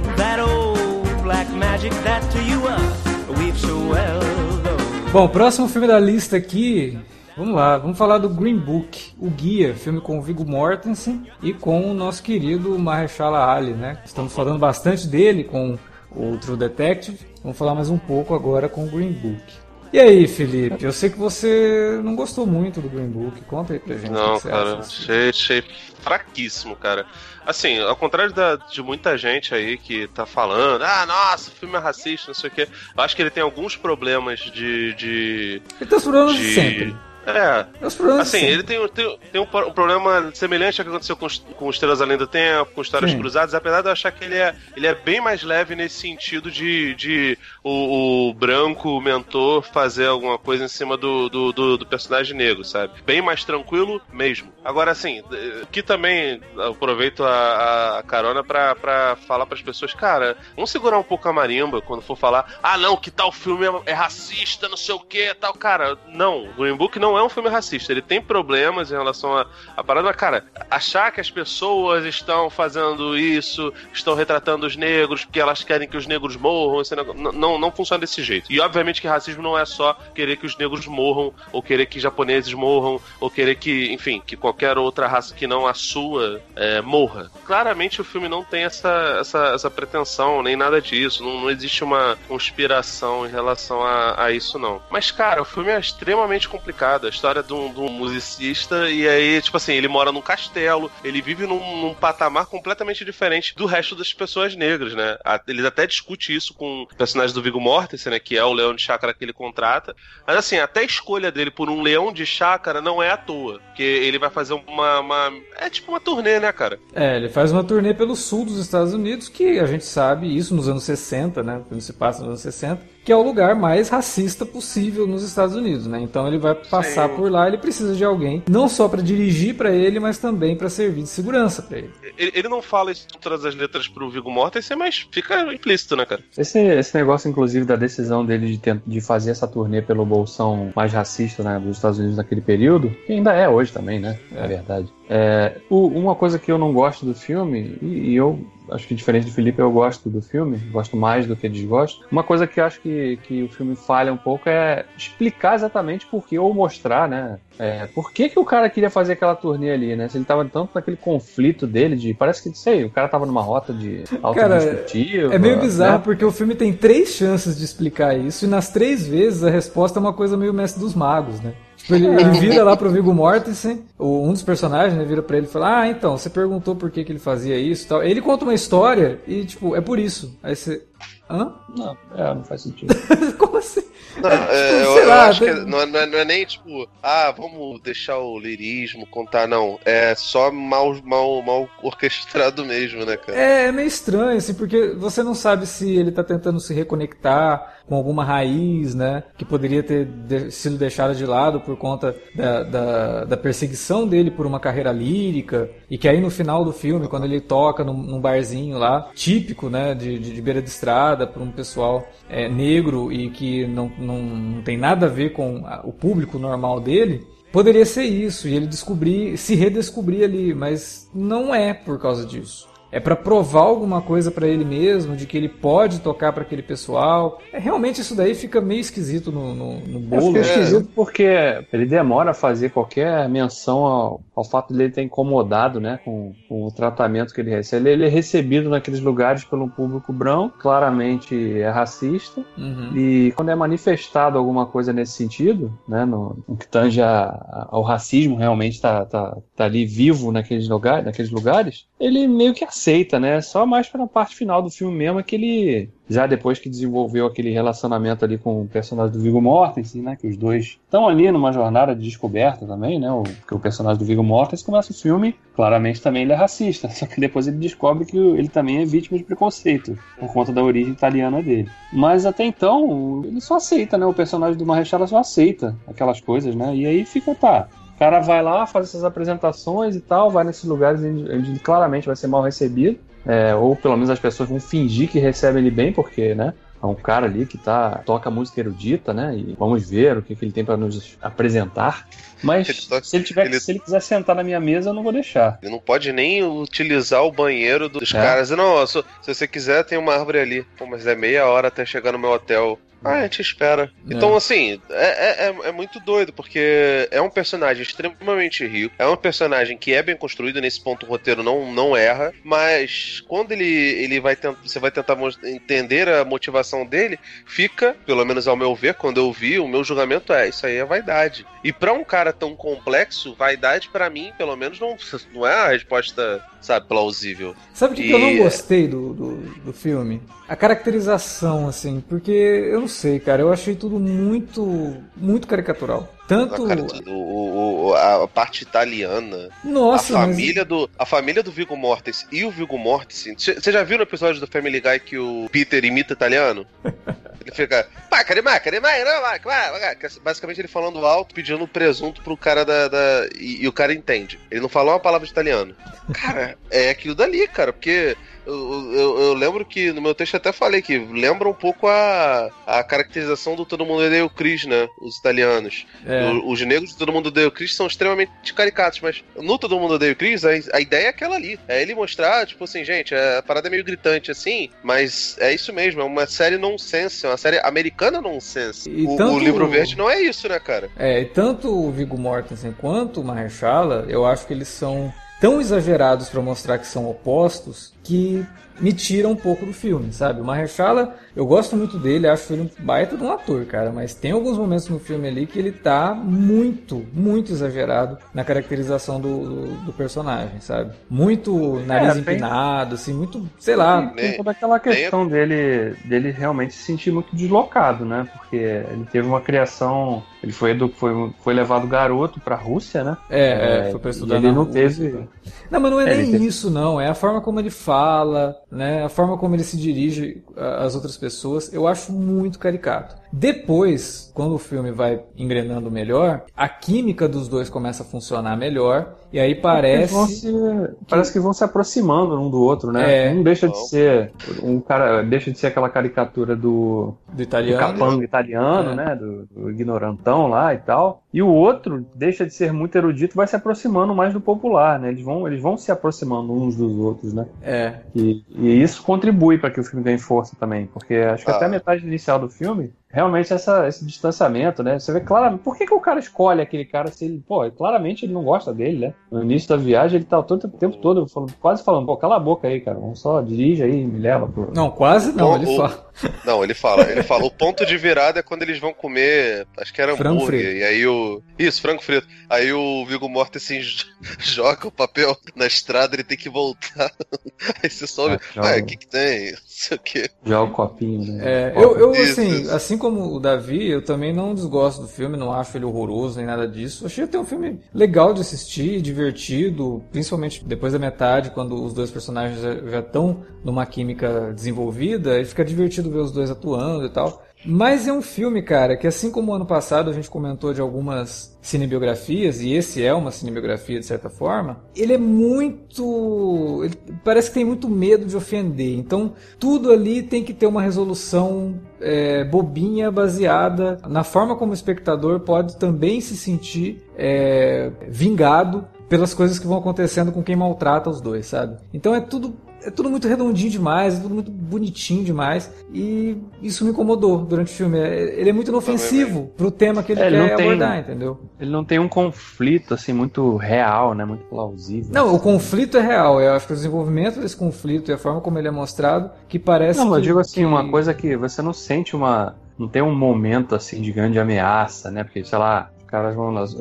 Bom, próximo filme da lista aqui. Vamos lá, vamos falar do Green Book, o Guia, filme com o Viggo Mortensen e com o nosso querido Mahershala Ali, né? Estamos falando bastante dele com o True Detective. Vamos falar mais um pouco agora com o Green Book. E aí, Felipe? Eu sei que você não gostou muito do Green Book. Conta aí pra gente. Não, cara, achei, achei fraquíssimo, cara. Assim, ao contrário da- de muita gente aí que tá falando, ah, nossa, o filme é racista, não sei o quê. Eu acho que ele tem alguns problemas de. de, Ele tem os problemas de de- sempre. É, Tem os problemas Assim, ele tem, tem, tem um, um problema semelhante ao que aconteceu com, com Estrelas Além do Tempo, com Histórias Sim. Cruzadas, apesar de eu achar que ele é, ele é bem mais leve nesse sentido de, de o, o branco, o mentor, fazer alguma coisa em cima do, do, do- do personagem negro, sabe? Bem mais tranquilo mesmo. Agora, assim, que também aproveito a, a- carona pra, pra falar pras pessoas, cara, vamos segurar um pouco a marimba quando for falar, ah, não, que tal filme é, é racista, não sei o que, tal, cara. Não, Green Book não é um filme racista, ele tem problemas em relação a, a parada, mas, cara, achar que as pessoas estão fazendo isso, estão retratando os negros porque elas querem que os negros morram, negócio, não, não, não funciona desse jeito. E obviamente que racismo não é só querer que os negros morram, ou querer que japoneses morram, ou querer que, enfim, que qualquer outra raça que não a sua é, morra. Claramente o filme não tem essa, essa, essa pretensão, nem nada disso. Não, não existe uma conspiração em relação a, a isso, não. Mas, cara, o filme é extremamente complicado. A história de um, de um musicista, e aí, tipo assim, ele mora num castelo, ele vive num, num patamar completamente diferente do resto das pessoas negras, né? Eles até discutem isso com o personagem do Viggo Mortensen, né? Que é o leão de chácara que ele contrata. Mas assim, até a escolha dele por um leão de chácara não é à toa. Porque ele vai fazer uma. uma- é tipo uma turnê, né, cara? É, ele faz uma turnê pelo sul dos Estados Unidos, que a gente sabe, isso nos anos 60, né? O filme se passa nos anos 60, que é o lugar mais racista possível nos Estados Unidos, né? Então ele vai passar Sim. por lá, ele precisa de alguém, não só para dirigir para ele, mas também para servir de segurança para ele. Ele, ele não fala isso com todas as letras pro Viggo Mortensen, mas fica implícito, né, cara? Esse, esse negócio, inclusive, da decisão dele de, tent- de fazer essa turnê pelo bolsão mais racista né, dos Estados Unidos naquele período, que ainda é hoje também, né? É, verdade. É, o- uma coisa que eu não gosto do filme, e, e eu acho que diferente do Felipe, eu gosto do filme, gosto mais do que desgosto. Uma coisa que eu acho que, que o filme falha um pouco é explicar exatamente por que, ou mostrar, né? É, por que, que o cara queria fazer aquela turnê ali, né? Se ele tava tanto naquele conflito dele de. Parece que, sei, o cara tava numa rota de autodestrutiva. É meio bizarro né? porque o filme tem três chances de explicar isso e nas três vezes a resposta é uma coisa meio mestre dos magos, né? Tipo, ele, ele vira lá pro Viggo Mortensen, o- um dos personagens, né, vira pra ele e fala, ah, então, você perguntou por que, que ele fazia isso e tal. Ele conta uma história e, tipo, é por isso. Aí você, hã? Não, é, não faz sentido. [LAUGHS] Como assim? Não, é, [LAUGHS] Tipo, eu, eu lá, acho tem- que não é, não é- não é nem tipo, ah, vamos deixar o lirismo contar, não. É só mal, mal, mal orquestrado mesmo, né, cara? É, é meio estranho, assim, porque você não sabe se ele tá tentando se reconectar com alguma raiz, né? Que poderia ter de- sido deixada de lado por conta da, da, da perseguição dele por uma carreira lírica. E que aí no final do filme, quando ele toca num, num barzinho lá, típico, né? De, de, de beira de estrada, para um pessoal é, negro e que não, não, não tem nada a ver com o público normal dele. Poderia ser isso, e ele descobrir, se redescobrir ali, mas não é por causa disso. É pra provar alguma coisa pra ele mesmo, de que ele pode tocar pra aquele pessoal. É, realmente isso daí fica meio esquisito no, no, no bolo. né? esquisito porque ele demora a fazer qualquer menção ao, ao fato de ele ter incomodado né, com, com o tratamento que ele recebe. Ele é recebido naqueles lugares pelo público branco, claramente é racista. Uhum. E quando é manifestado alguma coisa nesse sentido, né, no, no que tange a- ao racismo realmente está tá, tá ali vivo naqueles, lugar, naqueles lugares, ele meio que aceita, né? Só mais para a parte final do filme mesmo é que ele, já depois que desenvolveu aquele relacionamento ali com o personagem do Viggo Mortensen, né, que os dois estão ali numa jornada de descoberta também, né? O, que o personagem do Viggo Mortensen começa o filme, claramente também ele é racista, [LAUGHS] só que depois ele descobre que ele também é vítima de preconceito por conta da origem italiana dele. Mas até então, ele só aceita, né? O personagem do Marrechala só aceita aquelas coisas, né? E aí fica, tá. O cara vai lá, faz essas apresentações e tal, vai nesses lugares onde ele claramente vai ser mal recebido. é, ou pelo menos as pessoas vão fingir que recebem ele bem, porque, né? É um cara ali que tá, toca música erudita, né? E vamos ver o que, que ele tem para nos apresentar. Mas Ele toca- se, ele tiver, ele- se ele quiser sentar na minha mesa, eu não vou deixar. Ele não pode nem utilizar o banheiro dos É. caras. Não, só- se você quiser, tem uma árvore ali. Pô, mas é meia hora até chegar no meu hotel. Ah, a gente espera. É. Então, assim, é, é, é- é muito doido, porque é um personagem extremamente rico, é um personagem que é bem construído, nesse ponto o roteiro não, não erra, mas quando ele, ele vai tentar, você vai tentar entender a motivação dele, fica, pelo menos ao meu ver, quando eu vi, o meu julgamento é, isso aí é vaidade. E pra um cara tão complexo, vaidade pra mim, pelo menos, não, [LAUGHS] não é a resposta, sabe, plausível. Sabe o que, que eu não E- gostei do, do, do filme? A caracterização, assim, porque eu não sei, cara, eu achei tudo muito, muito caricatural. Tanto. Cara, tudo- o- o- a parte italiana, Nossa, a mas- família do a família do Viggo Mortensen e o Viggo Mortensen. Você já viu no episódio do Family Guy que o Peter imita italiano? [LAUGHS] Ele fica, macari, macari, macari, macari, macari", que é basicamente ele falando alto, pedindo presunto pro cara da, da- e, e o cara entende. Ele não falou uma palavra de italiano. Cara, é aquilo dali, cara, porque eu, eu- eu lembro que no meu texto eu até falei que lembra um pouco a, a caracterização do Todo Mundo Odeia o Chris, né? Os italianos. É. O- os negros do Todo Mundo Odeia o Chris são extremamente caricatos, mas no Todo Mundo Odeia o Chris, a, a ideia é aquela ali. É ele mostrar, tipo assim, gente, é- a parada é meio gritante assim, mas é isso mesmo, é uma série nonsense, é uma série americana nonsense. E o, tanto- o livro verde não é isso, né, cara? É, e tanto o Viggo Mortensen quanto o Mahershala, eu acho que eles são tão exagerados pra mostrar que são opostos que me tira um pouco do filme, sabe? O Mahershala, eu gosto muito dele, acho ele um baita de um ator, cara, mas tem alguns momentos no filme ali que ele tá muito, muito exagerado na caracterização do, do, do personagem, sabe? Muito nariz tem- empinado, assim, muito, sei lá. Tem Nem- toda aquela questão dele, dele realmente se sentir muito deslocado, né? Porque ele teve uma criação. Ele foi, edu, foi, foi levado garoto pra Rússia, né? É, é, foi pra e estudar ele na não Rússia. teve. Não, mas não é É, nem tem- isso, não. É a forma como ele fala, né? A forma como ele se dirige às outras pessoas. Eu acho muito caricato. Depois, quando o filme vai engrenando melhor, a química dos dois começa a funcionar melhor. E aí Eles vão parece. se- parece que vão se aproximando um do outro, né? É. Um deixa de ser. Um cara deixa de ser aquela caricatura do, Do do italiano. capanga italiano, É. né? Do, do ignorantão lá e tal. E o outro deixa de ser muito erudito, vai se aproximando mais do popular, né? Eles vão, eles vão se aproximando uns dos outros, né? É. E, e isso contribui para que o filme ganhe força também, porque acho que Ah. até a metade inicial do filme, realmente essa, esse distanciamento, né? Você vê claramente. Por que, que o cara escolhe aquele cara se ele. Pô, claramente ele não gosta dele, né? No início da viagem ele tá o todo- o tempo todo falando- quase falando, pô, cala a boca aí, cara, vamos só dirige aí e me leva pro. Não, quase não. Bom, Ele o- fala. Não, ele fala, ele fala, o ponto de virada é quando eles vão comer, acho que era Frango hambúrguer, frito. e aí o... Isso, frango frito. Aí o Viggo Mortensen [LAUGHS] joga o papel na estrada, ele tem que voltar. [LAUGHS] Aí você sobe, Ah, joga. o que que tem? [LAUGHS] Não sei o quê. Já o copinho, né? É, eu, eu Isso, assim, isso. assim como o Davi, eu também não desgosto do filme, não acho ele horroroso nem nada disso. Achei até um filme legal de assistir, divertido, principalmente depois da metade, quando os dois personagens já estão numa química desenvolvida, e fica divertido ver os dois atuando e tal. Mas é um filme, cara, que assim como ano passado a gente comentou de algumas cinebiografias, e esse é uma cinebiografia de certa forma, ele é muito. Ele parece que tem muito medo de ofender. Então, tudo ali tem que ter uma resolução é, bobinha, baseada na forma como o espectador pode também se sentir é, vingado pelas coisas que vão acontecendo com quem maltrata os dois, sabe? Então é tudo é tudo muito redondinho demais, é tudo muito bonitinho demais. E isso me incomodou durante o filme. É, ele é muito inofensivo pro tema que ele É, ele quer não tem- abordar, entendeu? Ele não tem um conflito, assim, muito real, né? Muito plausível. Não, o assim. conflito é real. Eu acho que o desenvolvimento desse conflito e a forma como ele é mostrado, que parece Não, que... eu digo assim, que- uma coisa que você não sente uma. Não tem um momento assim de grande ameaça, né? Porque, sei lá,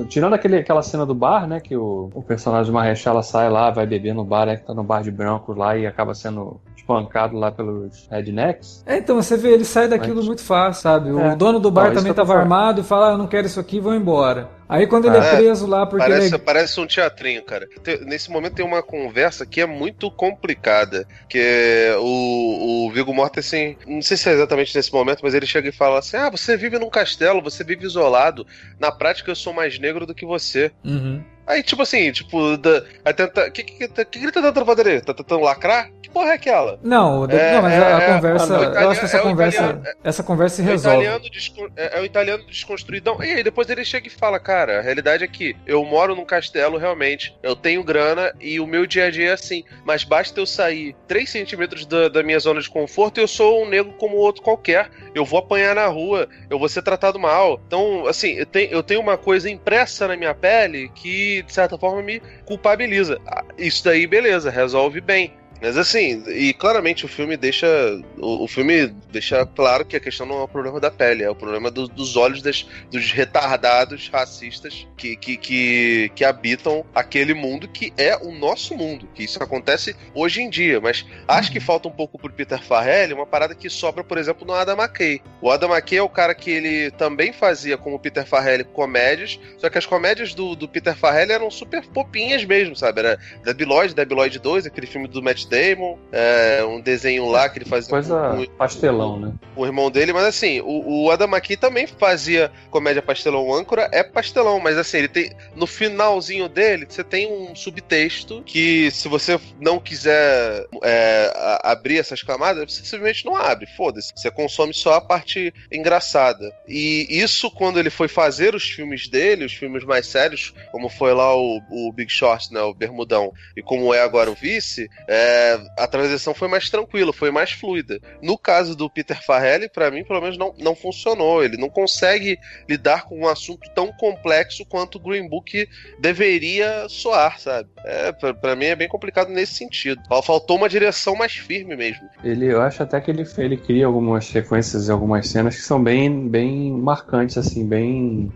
Tirando aquele, aquela cena do bar, né? Que o, o personagem de Marrechala sai lá, vai beber no bar, é que tá no bar de brancos lá e acaba sendo espancado lá pelos rednecks. É, então você vê, ele sai daquilo Mas- muito fácil, sabe? O É. dono do bar Não, também tava armado e fala, ah, eu não quero isso aqui, vou embora. Aí quando ele é, É, preso lá porque Parece, ele é... parece um teatrinho, cara. Te- Nesse momento tem uma conversa que é muito complicada. Que é o, o Viggo Mortensen, não sei se é exatamente nesse momento, mas ele chega e fala assim: Ah, você vive num castelo, você vive isolado. Na prática, eu sou mais negro do que você. Uhum. Aí, tipo assim, tipo, da, aí tenta. O que, que, que, que ele tá tentando fazer ali? Tá tentando lacrar? Que porra é aquela? Não, É, não, mas a, a é, conversa, é, eu acho que essa é conversa, italiano- essa conversa se É resolve. italiano é, é o italiano desconstruidão. E aí depois ele chega e fala, cara, a realidade é que eu moro num castelo realmente, eu tenho grana e o meu dia a dia é assim, mas basta eu sair 3 centímetros da, da minha zona de conforto e eu sou um negro como outro qualquer. Eu vou apanhar na rua, eu vou ser tratado mal. Então, assim, eu tenho, eu tenho uma coisa impressa na minha pele que, de certa forma, me culpabiliza. Ah, Isso daí, beleza, resolve bem. Mas assim, e claramente o filme deixa. O, o filme deixa claro que a questão não é o problema da pele, é o problema do- dos olhos das- dos retardados racistas que, que, que, que habitam aquele mundo que é o nosso mundo. Que isso acontece hoje em dia. Mas acho que falta um pouco pro Peter Farrelly uma parada que sobra, por exemplo, no Adam McKay. O Adam McKay é o cara que ele também fazia, como o Peter Farrelly, comédias, só que as comédias do, do Peter Farrelly eram super popinhas mesmo, sabe? Era Debiloid, Debiloid 2, aquele filme do Matt Damon, é, um desenho lá que ele fazia Coisa com, com- pastelão, né? o irmão dele, mas assim, o, o Adam McKay também fazia comédia pastelão. O âncora é pastelão, mas assim, ele tem. No finalzinho dele, você tem um subtexto que, se você não quiser é, abrir essas camadas, você simplesmente não abre. Foda-se. Você consome só a parte engraçada. E isso, quando ele foi fazer os filmes dele, os filmes mais sérios, como foi lá o, o Big Short, né? O Bermudão, e como é agora o Vice, é, a transição foi mais tranquila, foi mais fluida. No caso do Peter Farrelly, pra mim, pelo menos, não, não funcionou. Ele não consegue lidar com um assunto tão complexo quanto o Green Book deveria soar, sabe? É, pra mim é bem complicado nesse sentido. Fal- Faltou uma direção mais firme mesmo. Ele, eu acho até que ele, ele cria algumas sequências e algumas cenas que são bem, bem marcantes, assim, bem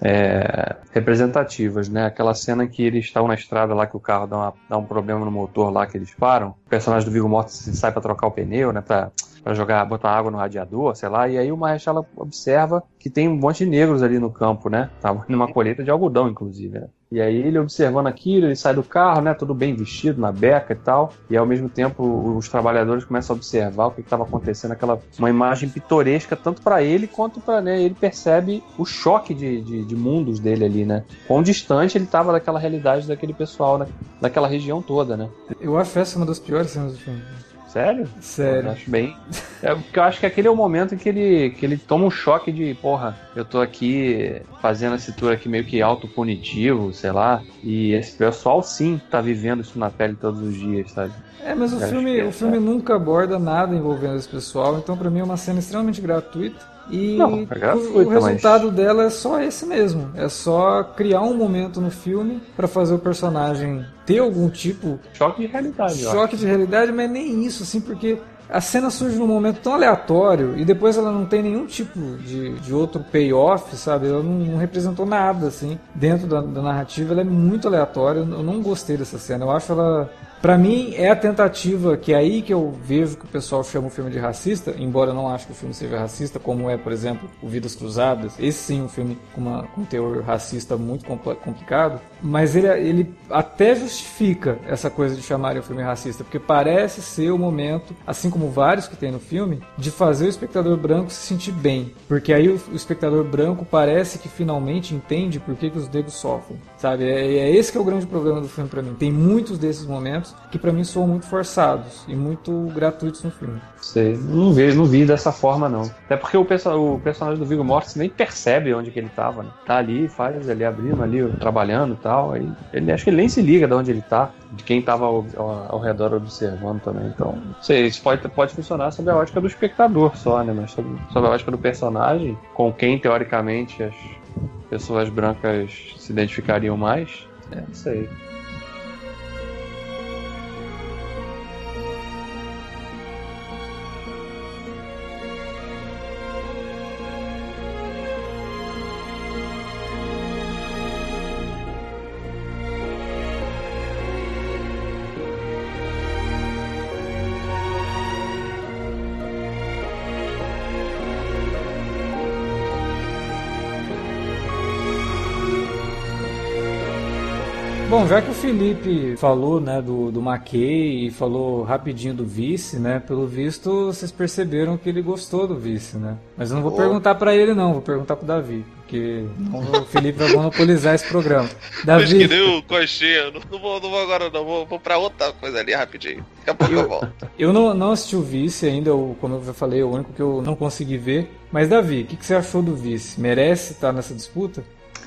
é, representativas, né? Aquela cena que eles estão na estrada lá, que o carro dá, uma- dá um problema no motor lá, que eles param. O personagem do Viggo Mortensen sai pra trocar o pneu, né? Pra, pra jogar, botar água no radiador, sei lá. E aí o Marrechala observa que tem um monte de negros ali no campo, né? Tava numa colheita de algodão, inclusive, né? E aí ele observando aquilo, ele sai do carro, né? Tudo bem vestido, na beca e tal. E ao mesmo tempo os trabalhadores começam a observar o que estava acontecendo, aquela uma imagem pitoresca tanto para ele quanto para né, ele percebe o choque de, de, de mundos dele ali, né? Quão distante ele estava daquela realidade daquele pessoal, né? daquela região toda, né? Eu acho essa uma das piores cenas do filme. Sério? Eu Sério. acho bem. É, porque eu acho que aquele é o momento em que ele, que ele toma um choque de, porra, eu tô aqui fazendo esse tour aqui meio que autopunitivo, sei lá. E esse pessoal sim tá vivendo isso na pele todos os dias, sabe? É, mas o Eu filme, é, o filme nunca aborda nada envolvendo esse pessoal, então pra mim é uma cena extremamente gratuita. E Não, é o- o mas- resultado dela é só esse mesmo. É só criar um momento no filme pra fazer o personagem ter algum tipo Choque de realidade, choque de realidade, mas nem isso, assim, porque a cena surge num momento tão aleatório e depois ela não tem nenhum tipo de, de outro payoff, sabe? Ela não, não representou nada, assim, dentro da, da narrativa. Ela é muito aleatória. Eu não gostei dessa cena. Eu acho ela Para mim é a tentativa que é aí que eu vejo que o pessoal chama o filme de racista, embora eu não acho que o filme seja racista, como é, por exemplo, o Vidas Cruzadas. Esse sim, um filme com, uma, com um teor racista muito complicado, mas ele, ele até justifica essa coisa de chamarem o filme racista, porque parece ser o momento, assim como vários que tem no filme, de fazer o espectador branco se sentir bem, porque aí o, o espectador branco parece que finalmente entende por que, que os negros sofrem, sabe? É, é esse que é o grande problema do filme para mim. Tem muitos desses momentos que para mim soam muito forçados e muito gratuitos no filme. Sei, não vejo, não vi dessa forma não. Até porque o, perso o personagem do Viggo Mortensen nem percebe onde que ele tava, né? Tá ali, faz ali abrindo ali, trabalhando e tal. Aí ele acho que ele nem se liga de onde ele tá, de quem tava ao, ao, ao redor observando também. Então, sei, isso pode, pode funcionar sob a ótica do espectador só, né? Mas sob, sob a ótica do personagem, com quem teoricamente as pessoas brancas se identificariam mais, é, não sei. Felipe falou, né, do, do McKay e falou rapidinho do vice, né, pelo visto vocês perceberam que ele gostou do vice, né? Mas eu não vou oh. perguntar para ele não, vou perguntar pro Davi, porque o Felipe vai monopolizar esse programa. Davi... que nem o coxinha, não, não, vou, não vou agora não, vou, vou pra outra coisa ali rapidinho, daqui a pouco eu, eu volto. Eu não, não assisti o vice ainda, eu, como eu falei, é o único que eu não consegui ver. Mas Davi, o que, que você achou do vice? Merece estar nessa disputa?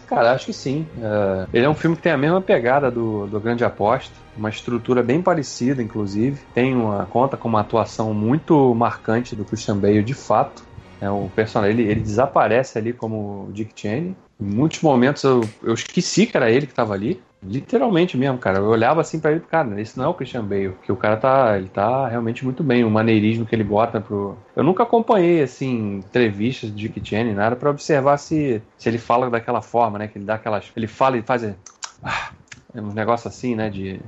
Cara, acho que sim. Uh, ele é um filme que tem a mesma pegada do, do Grande Aposta, uma estrutura bem parecida, inclusive. Tem uma conta com uma atuação muito marcante do Christian Bale, de fato. É o personagem, ele, ele desaparece ali como Dick Cheney. Em muitos momentos eu, eu esqueci que era ele que estava ali. Literalmente mesmo, cara. Eu olhava assim para ele, cara, esse não é o Christian Bale, que o cara tá, ele tá realmente muito bem, o maneirismo que ele bota pro. Eu nunca acompanhei assim entrevistas de Dick Cheney, nada para observar se se ele fala daquela forma, né, que ele dá aquelas, ele fala e faz ah, um negócio assim, né, de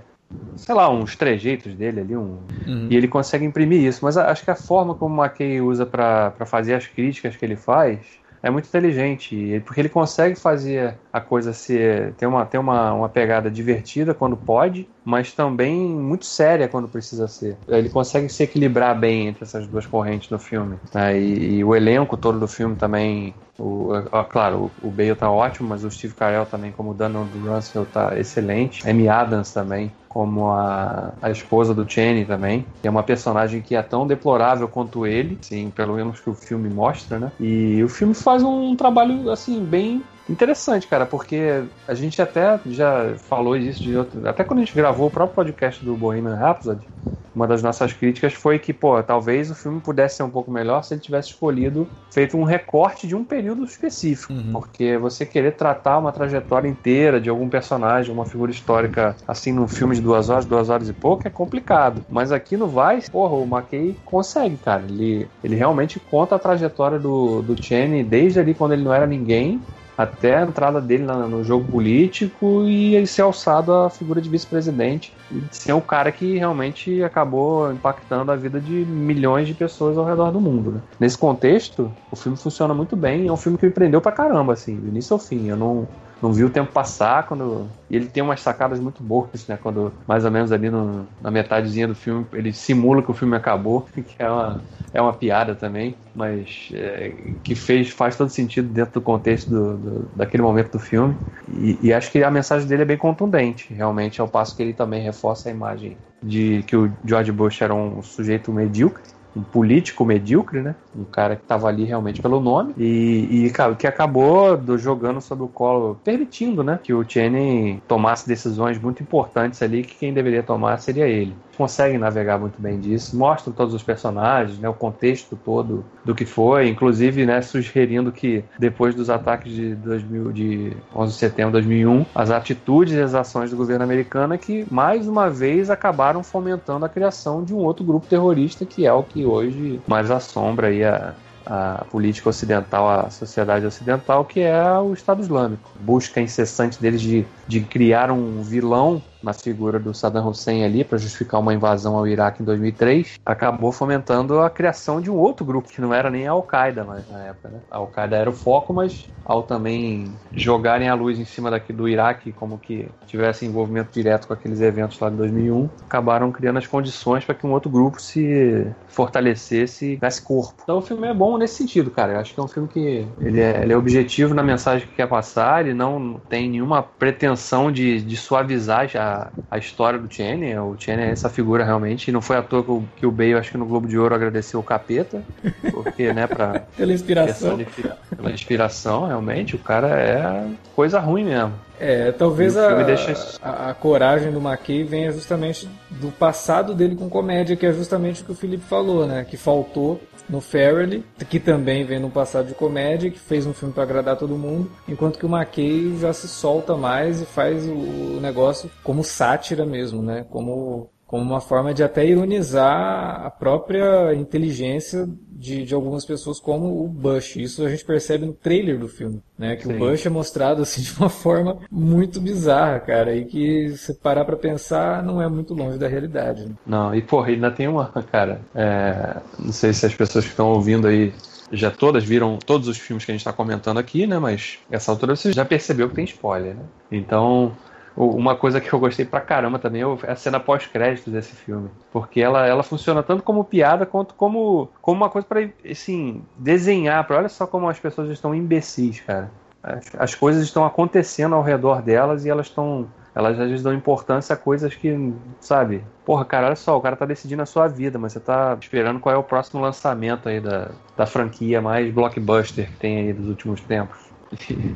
sei lá, uns trejeitos dele ali, um, uhum. e ele consegue imprimir isso. Mas acho que a forma como o McKay usa para fazer as críticas que ele faz é muito inteligente, porque ele consegue fazer a coisa ser ter uma, ter uma, uma pegada divertida quando pode, mas também muito séria quando precisa ser. Ele consegue se equilibrar bem entre essas duas correntes no filme. Né? E, e, o elenco todo do filme também. O, ó, claro, o, o Bale tá ótimo, mas o Steve Carell também, como o Donald Russell, tá excelente. Amy Adams também como a, a esposa do Cheney também, que é uma personagem que é tão deplorável quanto ele, sim, pelo menos que o filme mostra, né? E o filme faz um trabalho assim bem interessante, cara, porque a gente até já falou disso de outro, até quando a gente gravou o próprio podcast do Bohemian Rhapsody, uma das nossas críticas foi que, pô, talvez o filme pudesse ser um pouco melhor se ele tivesse escolhido, feito um recorte de um período específico, uhum. porque você querer tratar uma trajetória inteira de algum personagem, uma figura histórica, assim, num filme de duas horas, duas horas e pouco, é complicado. Mas aqui no Vice, porra, o McKay consegue, cara. Ele, ele realmente conta a trajetória do, do Cheney desde ali quando ele não era ninguém até a entrada dele no jogo político e ele ser alçado à figura de vice-presidente e ser o cara que realmente acabou impactando a vida de milhões de pessoas ao redor do mundo. Né? Nesse contexto, o filme funciona muito bem. É um filme que me prendeu pra caramba, assim, do início ao fim. Eu não, não vi o tempo passar quando. E ele tem umas sacadas muito boas, né? Quando mais ou menos ali no, na metadezinha do filme ele simula que o filme acabou, [LAUGHS] que é uma, é uma piada também, mas é, que fez, faz todo sentido dentro do contexto do, do daquele momento do filme. E, e, acho que a mensagem dele é bem contundente, realmente, ao passo que ele também reforça a imagem de que o George Bush era um sujeito medíocre um político medíocre, né? Um cara que estava ali realmente pelo nome e, e cara, que acabou do, jogando sobre o colo, permitindo, né? Que o Cheney tomasse decisões muito importantes ali que quem deveria tomar seria ele conseguem navegar muito bem disso, mostram todos os personagens, né, o contexto todo do que foi, inclusive né, sugerindo que depois dos ataques de, 2000, de 11 de setembro de 2001, as atitudes e as ações do governo americano é que mais uma vez acabaram fomentando a criação de um outro grupo terrorista que é o que hoje mais assombra aí a, a política ocidental, a sociedade ocidental, que é o Estado Islâmico. Busca incessante deles de, de criar um vilão na figura do Saddam Hussein ali para justificar uma invasão ao Iraque em 2003, acabou fomentando a criação de um outro grupo que não era nem a Al-Qaeda na época. Né? A Al-Qaeda era o foco, mas ao também jogarem a luz em cima daqui do Iraque, como que tivesse envolvimento direto com aqueles eventos lá de 2001, acabaram criando as condições para que um outro grupo se fortalecesse e desse corpo. Então o filme é bom nesse sentido, cara. Eu acho que é um filme que ele é, ele é objetivo na mensagem que quer passar, ele não tem nenhuma pretensão de, de suavizar a, a história do Channing. O Channing é essa figura realmente, e não foi à toa que o, que o Bale, acho que no Globo de Ouro, agradeceu o capeta, porque, né, pra... [LAUGHS] Pela inspiração. Pela inspiração, realmente, o cara é coisa ruim mesmo. É, talvez a, deixa... a, a, coragem do McKay venha justamente do passado dele com comédia, que é justamente o que o Felipe falou, né? Que faltou no Farrelly, que também vem no passado de comédia, que fez um filme para agradar todo mundo, enquanto que o McKay já se solta mais e faz o negócio como sátira mesmo, né? Como como uma forma de até ironizar a própria inteligência de, de algumas pessoas como o Bush. Isso a gente percebe no trailer do filme, né? Que Sim. o Bush é mostrado assim [LAUGHS] de uma forma muito bizarra, cara, e que se parar para pensar não é muito longe da realidade. Né? Não, e porra, ainda tem uma, cara, é, não sei se as pessoas que estão ouvindo aí já todas viram todos os filmes que a gente está comentando aqui, né? Mas essa altura você já percebeu que tem spoiler, né? Então uma coisa que eu gostei pra caramba também é a cena pós-créditos desse filme. Porque ela, ela funciona tanto como piada quanto como, como uma coisa para assim, desenhar. Pra, olha só como as pessoas estão imbecis, cara. As, as coisas estão acontecendo ao redor delas e elas estão. Elas às vezes dão importância a coisas que, sabe? Porra, cara, olha só, o cara tá decidindo a sua vida, mas você tá esperando qual é o próximo lançamento aí da, da franquia mais blockbuster que tem aí dos últimos tempos.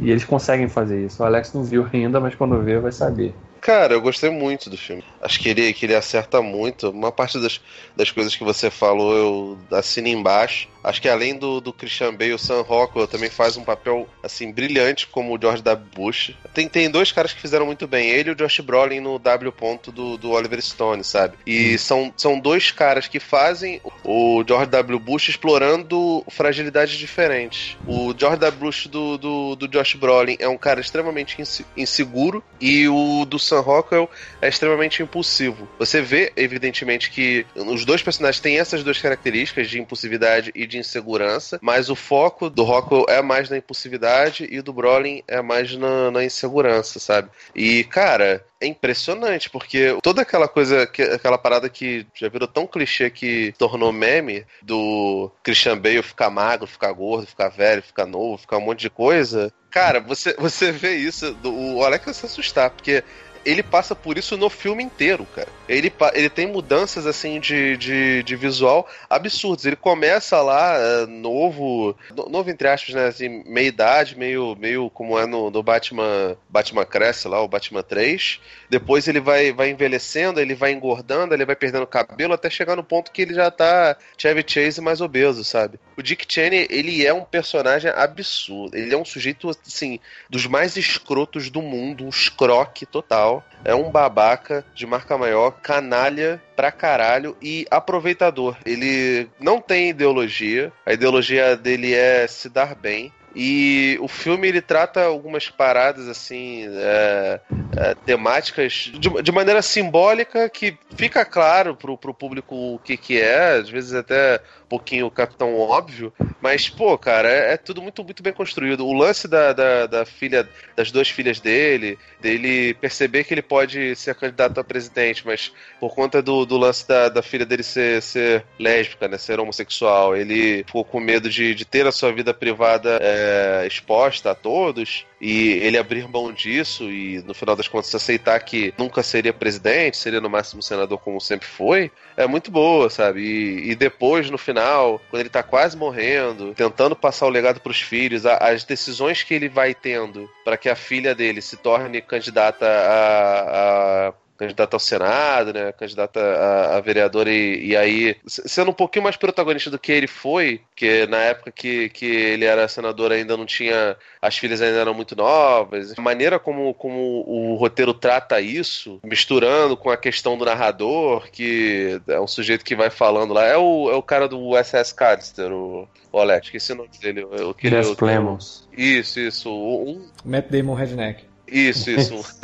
E eles conseguem fazer isso. O Alex não viu ainda, mas quando ver vai saber. Cara, eu gostei muito do filme. Acho que ele, que ele acerta muito. Uma parte das, das coisas que você falou eu assino embaixo. Acho que além do, do Christian Bale, o Sam Rockwell também faz um papel, assim, brilhante como o George W. Bush. Tem, tem dois caras que fizeram muito bem. Ele e o Josh Brolin no W ponto do, do Oliver Stone, sabe? E hum. são, são dois caras que fazem o George W. Bush explorando fragilidades diferentes. O George W. Bush do, do, do Josh Brolin é um cara extremamente inseguro e o do Sam Rockwell é extremamente impulsivo. Você vê, evidentemente, que os dois personagens têm essas duas características de impulsividade e de insegurança, mas o foco do Rockwell é mais na impulsividade e do Brolin é mais na, na insegurança, sabe? E, cara, é impressionante, porque toda aquela coisa, aquela parada que já virou tão clichê que tornou meme do Christian Bale ficar magro, ficar gordo, ficar velho, ficar novo, ficar um monte de coisa. Cara, você, você vê isso, do, o Alex vai se assustar, porque ele passa por isso no filme inteiro, cara. Ele, ele tem mudanças, assim, de, de, de visual absurdas. Ele começa lá, é, novo, novo entre aspas, né, assim, meia idade, meio, meio como é no, no Batman, Batman Cresce lá, o Batman 3. Depois ele vai, vai envelhecendo, ele vai engordando, ele vai perdendo cabelo, até chegar no ponto que ele já tá Chevy Chase mais obeso, sabe? O Dick Cheney, ele é um personagem absurdo. Ele é um sujeito, assim, dos mais escrotos do mundo, um escroque total é um babaca de marca maior, canalha pra caralho e aproveitador. Ele não tem ideologia, a ideologia dele é se dar bem. E o filme ele trata algumas paradas assim é, é, temáticas de, de, maneira simbólica que fica claro pro, pro público o que que é, às vezes até pouquinho o Capitão Óbvio, mas, pô, cara, é, é tudo muito, muito bem construído. O lance da, da, da, filha, das duas filhas dele, dele perceber que ele pode ser candidato a presidente, mas por conta do, do lance da, da filha dele ser, ser lésbica, né, ser homossexual, ele ficou com medo de, de ter a sua vida privada é, exposta a todos, e ele abrir mão disso e no final das contas aceitar que nunca seria presidente, seria no máximo senador como sempre foi, é muito boa, sabe? E, e depois, no final, quando ele tá quase morrendo, tentando passar o legado para os filhos, a, as decisões que ele vai tendo para que a filha dele se torne candidata a, a candidata ao Senado, né? Candidata a, a vereador e, e, aí sendo um pouquinho mais protagonista do que ele foi, que na época que, que ele era senador ainda não tinha as filhas ainda eram muito novas. A maneira como, como o roteiro trata isso, misturando com a questão do narrador, que é um sujeito que vai falando lá, é o, é o cara do SS Callister, o, o Alex, esqueci o nome dele. Eu, eu Jeff Clemons. Isso, isso. Um... Matt Damon Redneck. Isso, isso.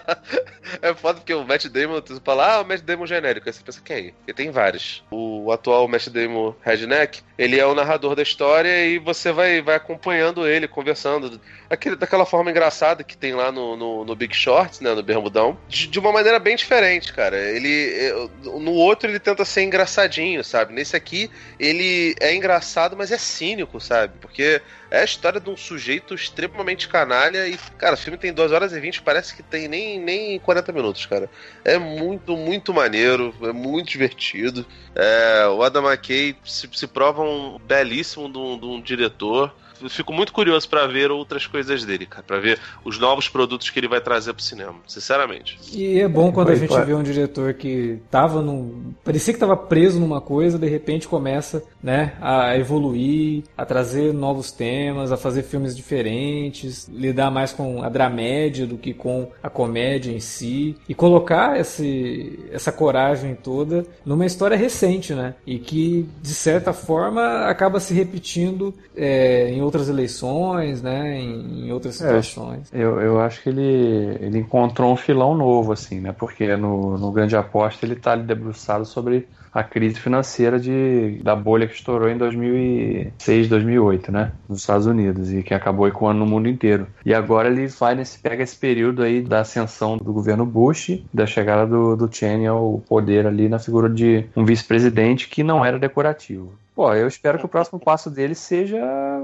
[LAUGHS] é foda porque o Matt Damon, tu fala, ah, o Matt Damon genérico. Aí você pensa, quem? Ele tem vários. O atual Matt Damon Redneck, ele é o narrador da história e você vai, vai acompanhando ele, conversando. Aquele, daquela forma engraçada que tem lá no, no, no Big Short, né, no Bermudão. De, de, uma maneira bem diferente, cara. Ele, no outro ele tenta ser engraçadinho, sabe? Nesse aqui, ele é engraçado, mas é cínico, sabe? Porque é a história de um sujeito extremamente canalha e, cara, o filme tem 2 horas e 20, parece que tem nem, nem 40 minutos, cara. É muito, muito maneiro, é muito divertido. É, o Adam McKay se, se prova um belíssimo de um, de um diretor fico muito curioso para ver outras coisas dele, cara, para ver os novos produtos que ele vai trazer pro cinema, sinceramente. E é bom quando a gente vê um diretor que tava no parecia que tava preso numa coisa, de repente começa, né, a evoluir, a trazer novos temas, a fazer filmes diferentes, lidar mais com a dramédia do que com a comédia em si e colocar esse essa coragem toda numa história recente, né? E que de certa forma acaba se repetindo é, em outras eleições, né? Em, outras é, situações. É, eu, eu acho que ele, ele encontrou um filão novo, assim, né? Porque no, no Grande Aposta ele está debruçado sobre a crise financeira de, da bolha que estourou em 2006, 2008, né, nos Estados Unidos e que acabou ecoando no mundo inteiro. E agora ele vai nesse pega esse período aí da ascensão do governo Bush, da chegada do, do Cheney ao poder ali na figura de um vice-presidente que não era decorativo. Pô, eu espero que o próximo passo dele seja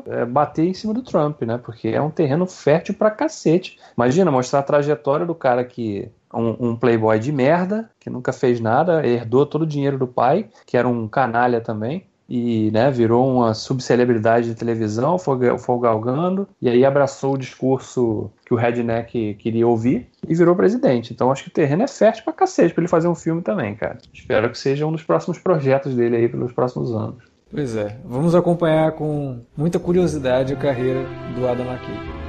é, bater em cima do Trump, né? Porque é um terreno fértil pra cacete. Imagina mostrar a trajetória do cara que um, um, playboy de merda, que nunca fez nada, herdou todo o dinheiro do pai, que era um canalha também, e né, virou uma subcelebridade de televisão, foi, galgando, e aí abraçou o discurso que o Redneck queria ouvir e virou presidente. Então acho que o terreno é fértil pra cacete pra ele fazer um filme também, cara. Espero que seja um dos próximos projetos dele aí pelos próximos anos. Pois é, vamos acompanhar com muita curiosidade a carreira do Adam McKay.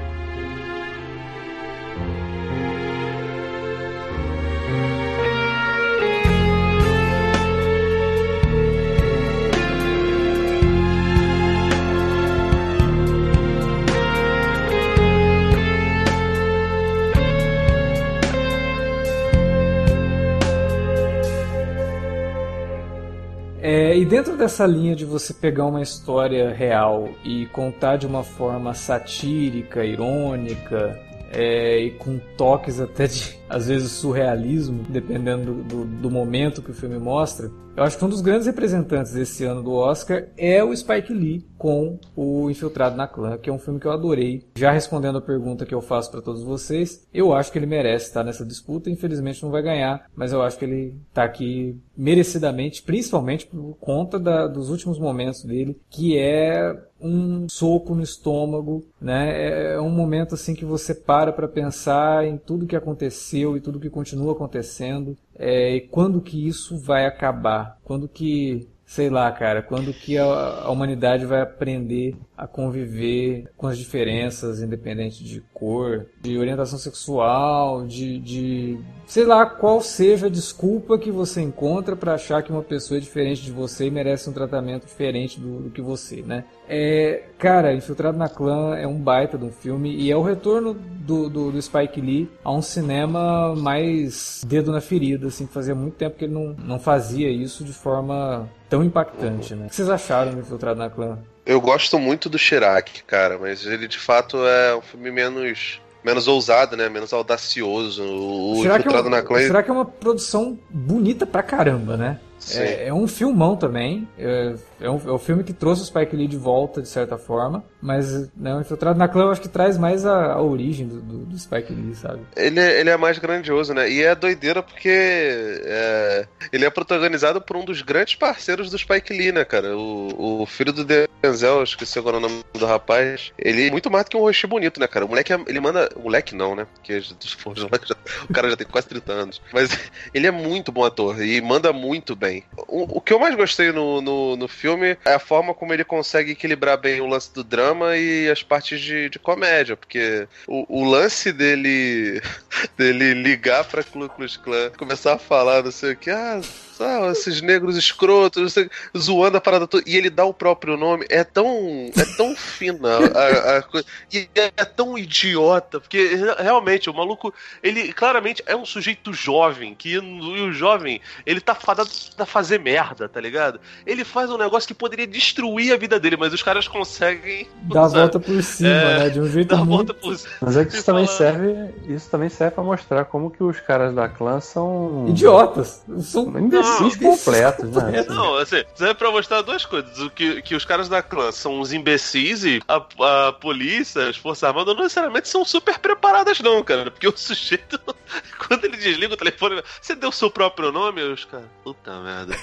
E dentro dessa linha de você pegar uma história real e contar de uma forma satírica, irônica, é, e com toques até de, às vezes, surrealismo, dependendo do, do, momento que o filme mostra. Eu acho que um dos grandes representantes desse ano do Oscar é o Spike Lee com o Infiltrado na Clã, que é um filme que eu adorei. Já respondendo a pergunta que eu faço para todos vocês, eu acho que ele merece estar nessa disputa. Infelizmente não vai ganhar, mas eu acho que ele está aqui merecidamente, principalmente por conta da, dos últimos momentos dele, que é um soco no estômago, né? É um momento assim que você para para pensar em tudo que aconteceu e tudo que continua acontecendo, é, e quando que isso vai acabar, quando que sei lá, cara, quando que a, a, humanidade vai aprender a conviver com as diferenças, independente de cor, de orientação sexual, de, de sei lá qual seja a desculpa que você encontra para achar que uma pessoa é diferente de você e merece um tratamento diferente do, do, que você, né? É, cara, Infiltrado na Clã é um baita de um filme e é o retorno do, do, do, Spike Lee a um cinema mais dedo na ferida, assim, fazia muito tempo que ele não, não fazia isso de forma tão impactante, né? O que vocês acharam do Infiltrado na Clã? Eu gosto muito do Chirac, cara, mas ele de fato é um filme menos menos ousado, né? Menos audacioso. O será Infiltrado que é, na Clã. Será que é uma produção bonita pra caramba, né? É, é, um filmão também. É, é, um, é um filme que trouxe o Spike Lee de volta, de certa forma. Mas né, o Infiltrado na Clã eu acho que traz mais a, a origem do, do, do, Spike Lee, sabe? Ele, é, ele é mais grandioso, né? E é doideira porque é, ele é protagonizado por um dos grandes parceiros do Spike Lee, né, cara? O, o filho do Denzel, esqueci agora o nome do rapaz. Ele é muito mais do que um rosto bonito, né, cara? O moleque, ele manda... O moleque não, né? Porque [LAUGHS] o cara já tem quase 30 anos. Mas ele é muito bom ator e manda muito bem. O, o que eu mais gostei no, no, no, filme é a forma como ele consegue equilibrar bem o lance do drama e as partes de, de comédia, porque o, o lance dele [LAUGHS] dele ligar pra Ku Klux Klan, começar a falar, não sei o que, ah, ah, esses negros escrotos, zoando a parada toda. E ele dá o próprio nome. É tão, é tão [LAUGHS] fina a, a coisa. E é tão idiota, porque realmente o maluco, ele claramente é um sujeito jovem, que e o jovem, ele tá fadado a fazer merda, tá ligado? Ele faz um negócio que poderia destruir a vida dele, mas os caras conseguem. [LAUGHS] Dar a volta por cima, é, né? De um jeito muito... volta por cima. Mas é que isso também serve. Isso também serve pra mostrar como que os caras da clã são. Idiotas. São imbecis completos, né? Assim. [LAUGHS] Não, assim, serve pra mostrar duas coisas. O que, que os caras da clã são uns imbecis e a, a polícia, as forças armadas, não necessariamente são super preparadas, não, cara. Porque o sujeito, [LAUGHS] quando ele desliga o telefone, você deu seu próprio nome, os caras. Puta merda.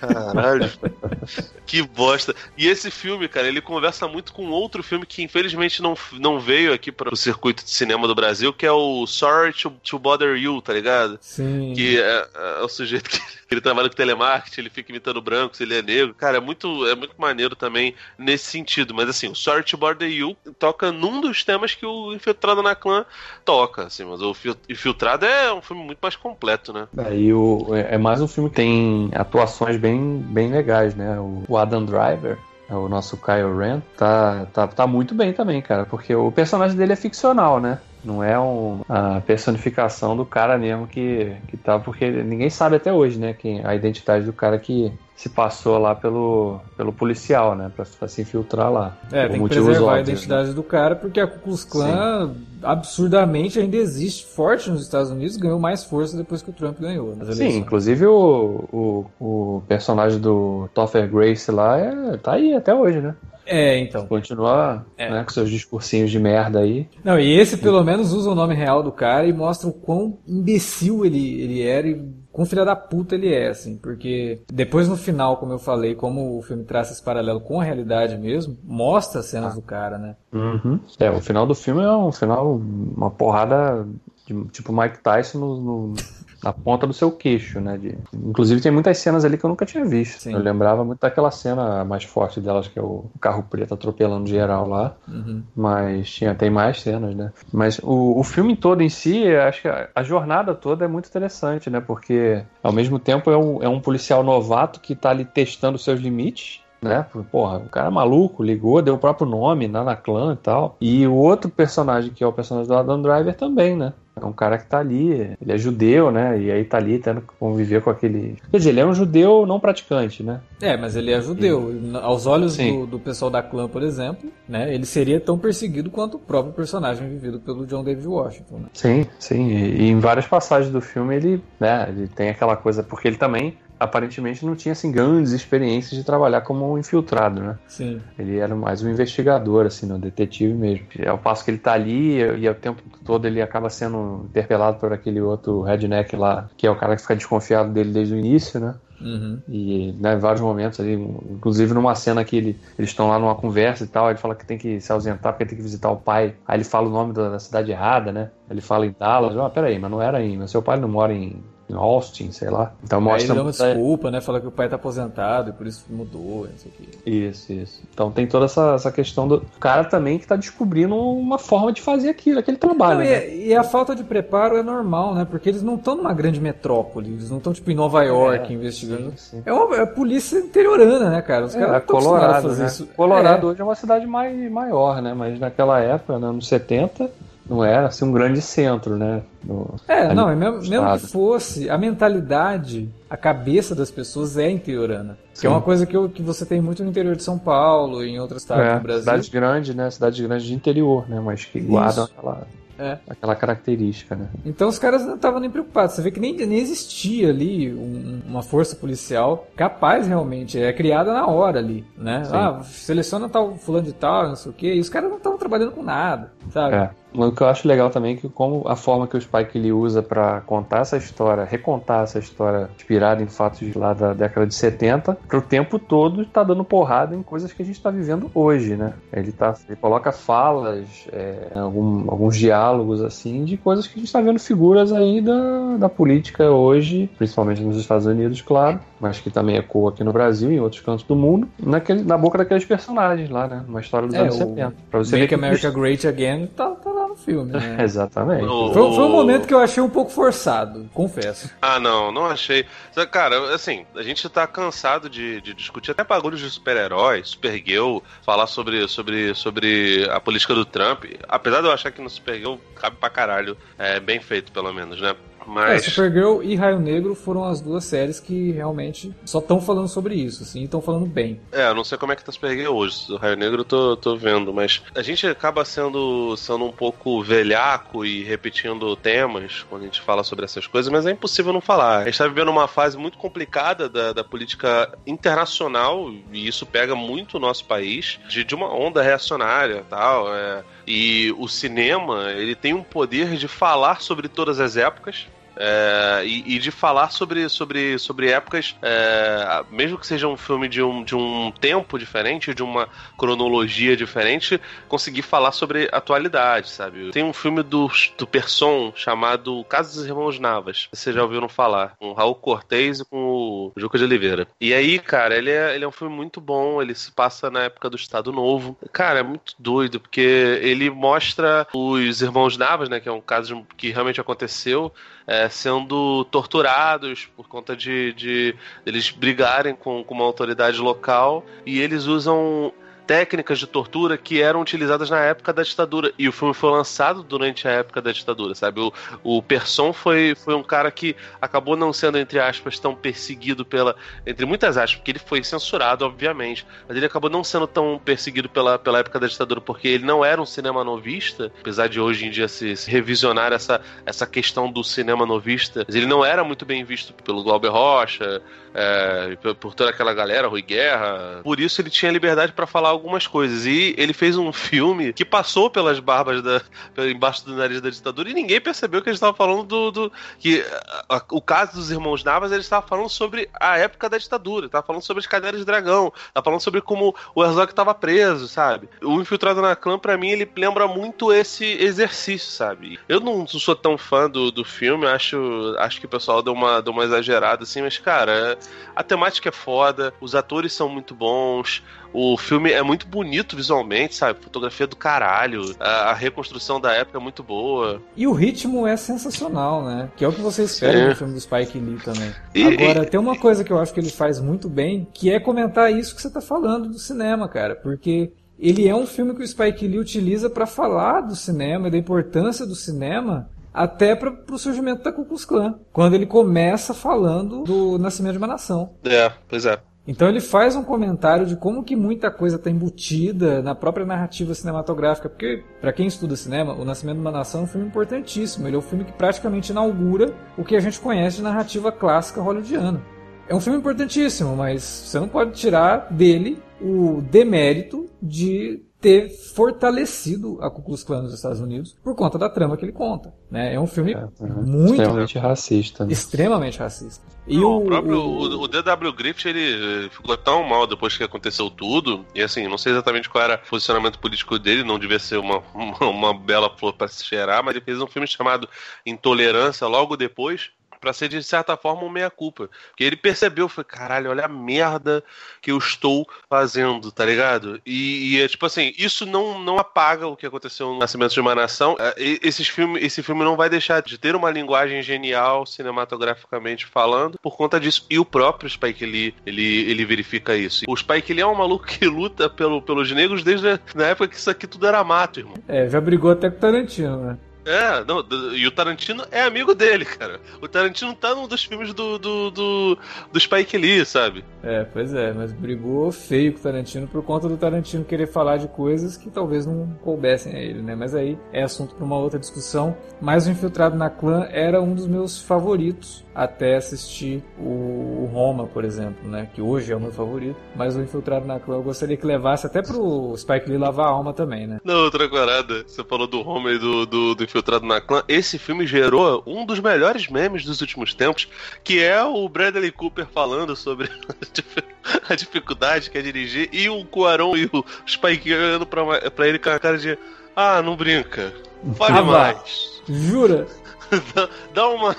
Caralho. [LAUGHS] que bosta. E esse filme, cara, ele conversa muito com outro filme que infelizmente não, não veio aqui para o circuito de cinema do Brasil, que é o Sorry to, to Bother You, tá ligado? Sim. Que é, é o sujeito que [LAUGHS] ele trabalha com telemarketing, ele fica imitando branco, se ele é negro. Cara, é muito, é muito maneiro também nesse sentido. Mas assim, o Sorry to Bother You toca num dos temas que o Infiltrado na Clã toca, assim, mas o Infiltrado é um filme muito mais completo, né? É, e o, é mais um filme que tem atuações bem bem, bem legais, né? O, Adam Driver, é o nosso Kyle Ren, tá, tá, tá muito bem também, cara, porque o personagem dele é ficcional, né? Não é um, a personificação do cara mesmo que, que tá, porque ninguém sabe até hoje, né? Quem, a identidade do cara que, se passou lá pelo, pelo policial, né? Pra, pra se infiltrar lá. É, tem que preservar óbvios, a identidade né? do cara, porque a Ku Klux Klan absurdamente ainda existe forte nos Estados Unidos, ganhou mais força depois que o Trump ganhou. Sim, inclusive o, o, o, personagem do Topher Grace lá é, tá aí até hoje, né? É, então. Continuar é. né, com seus discursinhos de merda aí. Não, e esse pelo menos usa o nome real do cara e mostra o quão imbecil ele, ele era e com filha da puta ele é, assim, porque depois no final, como eu falei, como o filme traça esse paralelo com a realidade mesmo, mostra cenas ah. do cara, né? Uhum. É, o final do filme é um final, uma porrada de, tipo Mike Tyson no, no na ponta do seu queixo, né? De... Inclusive tem muitas cenas ali que eu nunca tinha visto. Sim. Eu lembrava muito daquela cena mais forte delas, que é o carro preto atropelando geral lá. Uhum. Mas tinha, tem mais cenas, né? Mas o, o filme todo em si, acho que a, a, jornada toda é muito interessante, né? Porque ao mesmo tempo é um, é um policial novato que tá ali testando seus limites né? Porra, o cara é maluco, ligou, deu o próprio nome, Nana Clan e tal. E o outro personagem, que é o personagem do Adam Driver, também, né? É um cara que tá ali, ele é judeu, né? E aí tá ali tendo que conviver com aquele. Quer dizer, ele é um judeu não praticante, né? É, mas ele é judeu. E... Aos olhos do, do, pessoal da clã, por exemplo, né? Ele seria tão perseguido quanto o próprio personagem vivido pelo John David Washington. Né? Sim, sim. E, e em várias passagens do filme ele, né? Ele tem aquela coisa, porque ele também aparentemente não tinha assim grandes experiências de trabalhar como um infiltrado, né? Sim. Ele era mais um investigador, assim, um detetive mesmo. Ao passo que ele tá ali e, o tempo todo ele acaba sendo interpelado por aquele outro redneck lá, que é o cara que fica desconfiado dele desde o início, né? Uhum. E né, em vários momentos ali, inclusive numa cena que ele, eles estão lá numa conversa e tal, ele fala que tem que se ausentar porque tem que visitar o pai. Aí ele fala o nome da, da cidade errada, né? Ele fala em Dallas. Ah, peraí, mas não era aí, mas seu pai não mora em em Austin, sei lá. Então mostra. Aí ele dá uma desculpa, né? Fala que o pai tá aposentado e por isso mudou, não sei o. Isso, isso. Então tem toda essa, essa questão do cara também que tá descobrindo uma forma de fazer aquilo, aquele trabalho. Não, e, né? e, a falta de preparo é normal, né? Porque eles não estão numa grande metrópole, eles não estão tipo em Nova York é, investigando. Sim, sim. É uma é polícia interiorana, né, cara? Os é, caras é, Colorado, fazer né? isso. Colorado é. hoje é uma cidade mais, maior, né? Mas naquela época, né, nos 70, não era assim um grande centro, né? No, é, não, mesmo, mesmo que fosse, a mentalidade, a cabeça das pessoas é interiorana. Sim. Que é uma coisa que, eu, que você tem muito no interior de São Paulo e em outras cidades é, do Brasil. Cidades grandes, né? Cidades grandes de interior, né? Mas que guardam aquela é. Aquela característica, né? Então os caras não estavam nem preocupados. Você vê que nem, nem existia ali um, uma força policial capaz realmente. É criada na hora ali, né? Sim. Ah, seleciona tal fulano de tal, não sei o quê. E os caras não estavam trabalhando com nada, sabe? É. O que eu acho legal também é que como a forma que o Spike ele usa para contar essa história, recontar essa história inspirada em fatos lá da década de 70, pro tempo todo tá dando porrada em coisas que a gente está vivendo hoje, né? Ele, tá, ele coloca falas, é, algum, alguns diálogos assim, de coisas que a gente está vendo figuras aí da, da política hoje, principalmente nos Estados Unidos, claro, mas que também ecoa aqui no Brasil e em outros cantos do mundo, naquele, na boca daqueles personagens lá, né? Uma história dos é, anos 70. Pra você Make ver America Great Again tá, tá lá no filme, né? [LAUGHS] Exatamente. O- Foi, foi um momento que eu achei um pouco forçado, confesso. Ah, não, não achei. Cara, assim, a gente tá cansado de, de discutir até bagulhos de super-herói, Supergirl, falar sobre, sobre, sobre a política do Trump. Apesar de eu achar que no Supergirl cabe pra caralho, é bem feito pelo menos, né? É, Mas. Supergirl e Raio Negro foram as duas séries que realmente só estão falando sobre isso, assim, e estão falando bem. É, eu não sei como é que tá Supergirl hoje. O Raio Negro eu tô, tô vendo, mas a gente acaba sendo, sendo um pouco velhaco e repetindo temas quando a gente fala sobre essas coisas, mas é impossível não falar. A gente tá vivendo uma fase muito complicada da, da política internacional, e isso pega muito o nosso país, de, de uma onda reacionária e tal. É, e o cinema, ele tem um poder de falar sobre todas as épocas. É, e, e de falar sobre, sobre, sobre épocas, é, mesmo que seja um filme de um, de um tempo diferente, de uma cronologia diferente, conseguir falar sobre atualidade, sabe? Tem um filme do, do Person chamado Caso dos Irmãos Navas, vocês já ouviram falar, com Raul Cortez e com o Juca de Oliveira. E aí, cara, ele é, ele é um filme muito bom, ele se passa na época do Estado Novo. Cara, é muito doido, porque ele mostra os Irmãos Navas, né, que é um caso que realmente aconteceu, é, sendo torturados por conta de, de eles brigarem com, com uma autoridade local. E eles usam técnicas de tortura que eram utilizadas na época da ditadura. E o filme foi lançado durante a época da ditadura, sabe? O, o Person foi, foi um cara que acabou não sendo, entre aspas, tão perseguido pela. Entre muitas aspas, porque ele foi censurado, obviamente. Mas ele acabou não sendo tão perseguido pela, pela época da ditadura, porque ele não era um cinema novista, apesar de hoje em dia se, se revisionar essa, essa questão do cinema novista. Mas ele não era muito bem visto pelo Glauber Rocha, é, por- por toda aquela galera, Rui Guerra. Por isso ele tinha liberdade pra falar algumas coisas. E ele fez um filme que passou pelas barbas da. embaixo do nariz da ditadura e ninguém percebeu que ele estava falando do. do- que a- a- o caso dos irmãos Navas ele estava falando sobre a época da ditadura, estava falando sobre as cadeiras de dragão, estava falando sobre como o Herzog estava preso, sabe? O Infiltrado na Clã, pra mim, ele lembra muito esse exercício, sabe? Eu não sou tão fã do, do filme, acho, acho que o pessoal deu uma, deu uma exagerada, assim, mas, cara, a temática é foda, os atores são muito bons, o filme é muito bonito visualmente, sabe? Fotografia do caralho, a, a reconstrução da época é muito boa. E o ritmo é sensacional, né? Que é o que você espera no filme do Spike Lee também. E- Agora, tem uma coisa que eu acho que ele faz muito bem, que é comentar isso que você tá falando do cinema, cara. Porque ele é um filme que o Spike Lee utiliza pra falar do cinema e da importância do cinema até para o surgimento da Ku Klux Klan. Quando ele começa falando do nascimento de uma nação. É, pois é. Então ele faz um comentário de como que muita coisa está embutida na própria narrativa cinematográfica, porque para quem estuda cinema, O Nascimento de uma Nação é um filme importantíssimo. Ele é o filme que praticamente inaugura o que a gente conhece de narrativa clássica hollywoodiana. É um filme importantíssimo, mas você não pode tirar dele o demérito de ter fortalecido a Ku Klux Klan nos Estados Unidos por conta da trama que ele conta. Né? É um filme uhum. muito Extremamente racista. né? extremamente racista. E Não, o, o próprio o- o, o DW Griffith ele eh, ficou tão mal depois que aconteceu tudo e assim não sei exatamente qual era o posicionamento político dele não devia ser uma, [LAUGHS] uma, uma bela flor para se cheirar mas ele fez um filme chamado Intolerância logo depois pra ser de certa forma um meia culpa porque ele percebeu foi caralho olha a merda que eu estou fazendo tá ligado e, e é tipo assim isso não não apaga o que aconteceu no Nascimento de uma Nação É, e- esses filme, esse filme não vai deixar de ter uma linguagem genial cinematograficamente falando por conta disso. E o próprio Spike Lee, ele, ele verifica isso. O Spike Lee é um maluco que luta pelo, pelos negros desde a na época que isso aqui tudo era mato, irmão. É, já brigou até com Tarantino, né? É, não, e o Tarantino é amigo dele, cara. O Tarantino tá num dos filmes do, do, do, do Spike Lee, sabe? É, pois é, mas brigou feio com o Tarantino por conta do Tarantino querer falar de coisas que talvez não coubessem a ele, né? Mas aí é assunto para uma outra discussão. Mas o Infiltrado na Clã era um dos meus favoritos até assistir o Roma, por exemplo, né? Que hoje é o meu favorito. Mas o Infiltrado na Clã eu gostaria que levasse até pro Spike Lee lavar a alma também, né? Na outra parada, você falou do Homer e do, do, do Infiltrado na Clã. Esse filme gerou um dos melhores memes dos últimos tempos, que é o Bradley Cooper falando sobre [LAUGHS] a dificuldade que é dirigir e o Cuarón e o Spike olhando pra, pra ele com a cara de Ah, não brinca. Fale Ah, mais. Jura? [LAUGHS] Dá- Dá uma.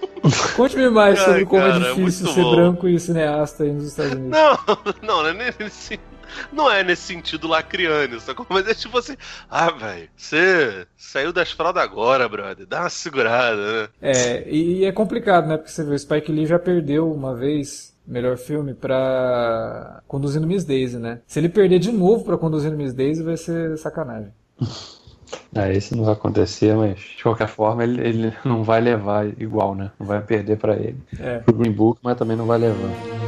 [LAUGHS] Conte-me mais Ai, sobre como cara, é é difícil muito ser bom. branco e cineasta aí nos Estados Unidos. Não, [LAUGHS] não, não é nesse, não é nesse sentido lacriano, sacou? Mas é tipo assim, ah, velho, você saiu das fraldas agora, brother, dá uma segurada, né? É, e é complicado, né? Porque você vê, o Spike Lee já perdeu uma vez melhor filme pra Conduzindo Miss Daisy, né? Se ele perder de novo pra Conduzindo Miss Daisy, vai ser sacanagem. [LAUGHS] É, isso não vai acontecer, mas de qualquer forma ele, ele não vai levar igual, né? Não vai perder pra ele. É. Pro Green Book, mas também não vai levar.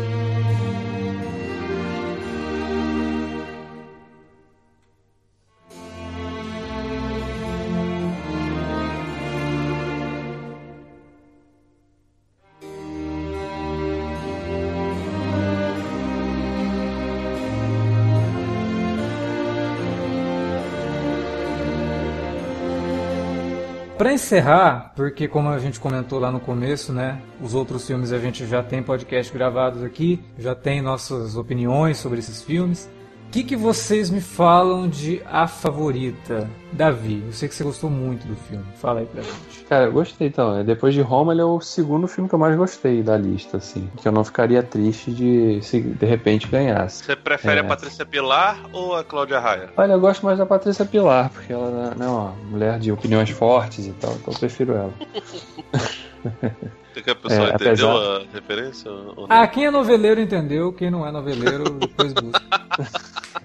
Pra encerrar, porque como a gente comentou lá no começo, né, os outros filmes a gente já tem podcast gravados aqui, já tem nossas opiniões sobre esses filmes. O que, que vocês me falam de A Favorita? Davi, eu sei que você gostou muito do filme. Fala aí pra gente. Cara, eu gostei então. Depois de Roma, ele é o segundo filme que eu mais gostei da lista, assim. Que eu não ficaria triste de se de repente ganhasse. Você prefere É. a Patrícia Pilar ou a Cláudia Raia? Olha, eu gosto mais da Patrícia Pilar, porque ela né, é uma mulher de opiniões fortes e tal, então eu prefiro ela. [LAUGHS] Que a pessoa É, entendeu apesar- a referência? Ou não? Ah, quem é noveleiro entendeu, quem não é noveleiro depois busca. [LAUGHS]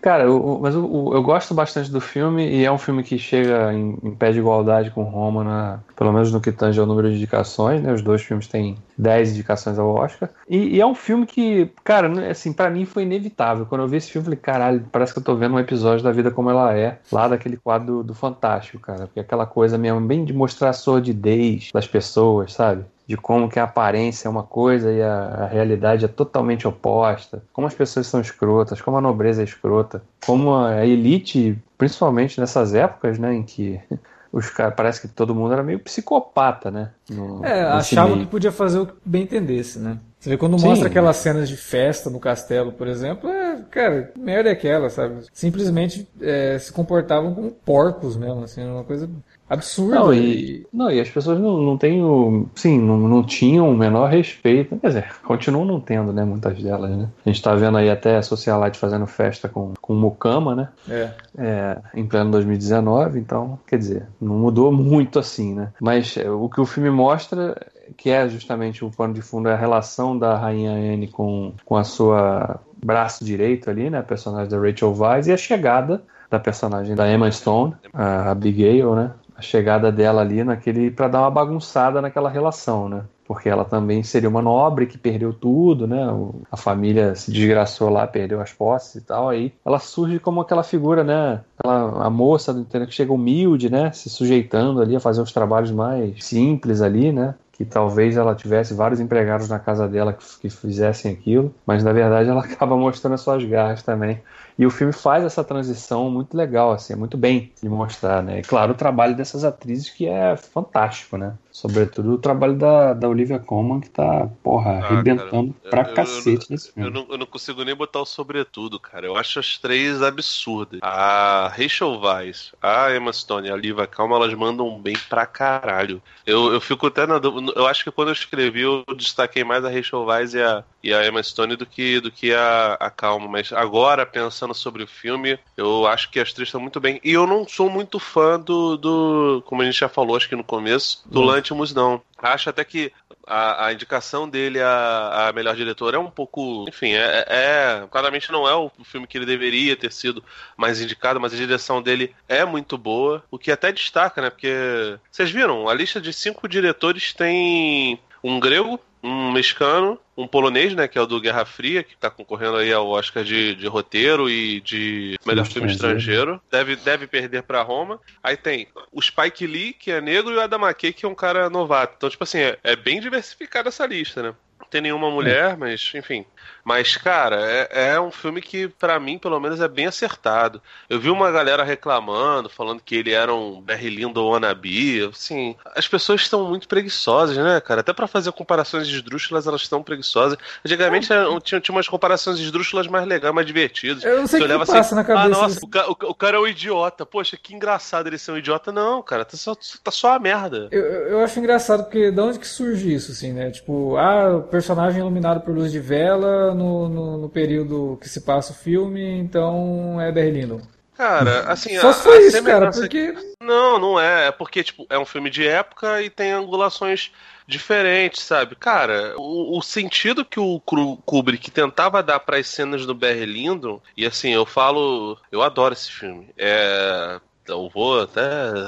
Cara, o- mas o- eu gosto bastante do filme e é um filme que chega em, em pé de igualdade com Roma, na, pelo menos no que tange ao número de indicações, né? Os dois filmes têm 10 indicações ao Oscar. E, e é um filme que, cara, né, assim, para mim foi inevitável. Quando eu vi esse filme, eu falei, caralho, parece que eu tô vendo um episódio da vida como ela é, lá daquele quadro do, do Fantástico, cara. Porque aquela coisa mesmo, bem de mostrar a sordidez das pessoas, sabe? De como que a aparência é uma coisa e a, a realidade é totalmente oposta, como as pessoas são escrotas, como a nobreza é escrota, como a elite, principalmente nessas épocas, né, em que [LAUGHS] os caras parece que todo mundo era meio psicopata, né? no- É, achava meio. que podia fazer o que bem entendesse, né? Você vê quando Sim. mostra aquelas cenas de festa no castelo, por exemplo, é, cara, merda é aquela, sabe? Simplesmente é, se comportavam como porcos mesmo, assim, uma coisa absurda. Não e, não, e as pessoas não, não têm o. Sim, não, não tinham o menor respeito. Quer dizer, [LAUGHS] continuam não tendo, né? Muitas delas, né? A gente tá vendo aí até a Socialite fazendo festa com, com Mucama, né? É. é, em pleno 2019, então, quer dizer, não mudou muito assim, né? Mas é, o que o filme mostra, que é justamente o pano de fundo, é a relação da Rainha Anne com, com a sua braço direito ali, né? A personagem da Rachel Weisz e a chegada da personagem da Emma Stone, a Abigail, né? A chegada dela ali naquele para dar uma bagunçada naquela relação, né? Porque ela também seria uma nobre que perdeu tudo, né? A família se desgraçou lá, perdeu as posses e tal. Aí ela surge como aquela figura, né? Aquela, a moça do interior que chega humilde, né? Se sujeitando ali a fazer os trabalhos mais simples ali, né? Que talvez ela tivesse vários empregados na casa dela que, que fizessem aquilo, mas na verdade ela [LAUGHS] acaba mostrando as suas garras também. E o filme faz essa transição muito legal, assim, muito bem de mostrar, né? E claro, o trabalho dessas atrizes que é fantástico, né? Sobretudo o trabalho da, da Olivia Colman, que tá, porra, Ah, arrebentando cara, pra eu- eu- cacete eu, nesse eu, filme. não, eu não consigo nem botar o sobretudo, cara. Eu acho as três absurdas. A Rachel Weisz, a Emma Stone e a Liva Calma, elas mandam bem pra caralho. Eu, eu fico até na dúvida. Eu acho que quando eu escrevi, eu destaquei mais a Rachel Weisz e a, e a Emma Stone do que, do que a, a Calma. Mas agora, pensando sobre o filme, eu acho que as três estão muito bem. E eu não sou muito fã do, do como a gente já falou, acho que no começo, do Hum. Não. Acho até que a, a indicação dele a, a melhor diretor é um pouco. Enfim, é, é- Claramente não é o filme que ele deveria ter sido mais indicado, mas a direção dele é muito boa. O que até destaca, né? Porque. Vocês viram? A lista de cinco diretores tem um grego, um mexicano, um polonês, né? Que é o do Guerra Fria, que tá concorrendo aí ao Oscar de, de roteiro e de melhor filme estrangeiro. Deve, deve perder pra Roma. Aí tem o Spike Lee, que é negro, e o Adam McKay, que é um cara novato. Então, tipo assim, é, é bem diversificada essa lista, né? Tem nenhuma mulher, mas enfim. Mas, cara, é, é um filme que, para mim, pelo menos, é bem acertado. Eu vi uma galera reclamando, falando que ele era um Barry Lindo wannabe. Assim, as pessoas estão muito preguiçosas, né, cara? Até para fazer comparações esdrúxulas, elas estão preguiçosas. Antigamente é. tinha, tinha umas comparações esdrúxulas mais legais, mais divertidas. Eu não sei o que, passa assim, na cabeça. Ah, nossa, o, ca, o, cara é um idiota. Poxa, que engraçado ele ser um idiota. Não, cara, tá só, tá só a merda. Eu, eu acho engraçado, porque de onde que surge isso, assim, né? Tipo, ah, o personagem iluminado por luz de vela no, no, no período que se passa o filme, então é Berlino. Cara, assim. Só a, foi a isso, cara, porque. Não, não é. É porque, tipo, é um filme de época e tem angulações diferentes, sabe? Cara, o, o sentido que o Kubrick tentava dar para as cenas do Barry Lyndon, e assim, eu falo. Eu adoro esse filme. É. Eu vou até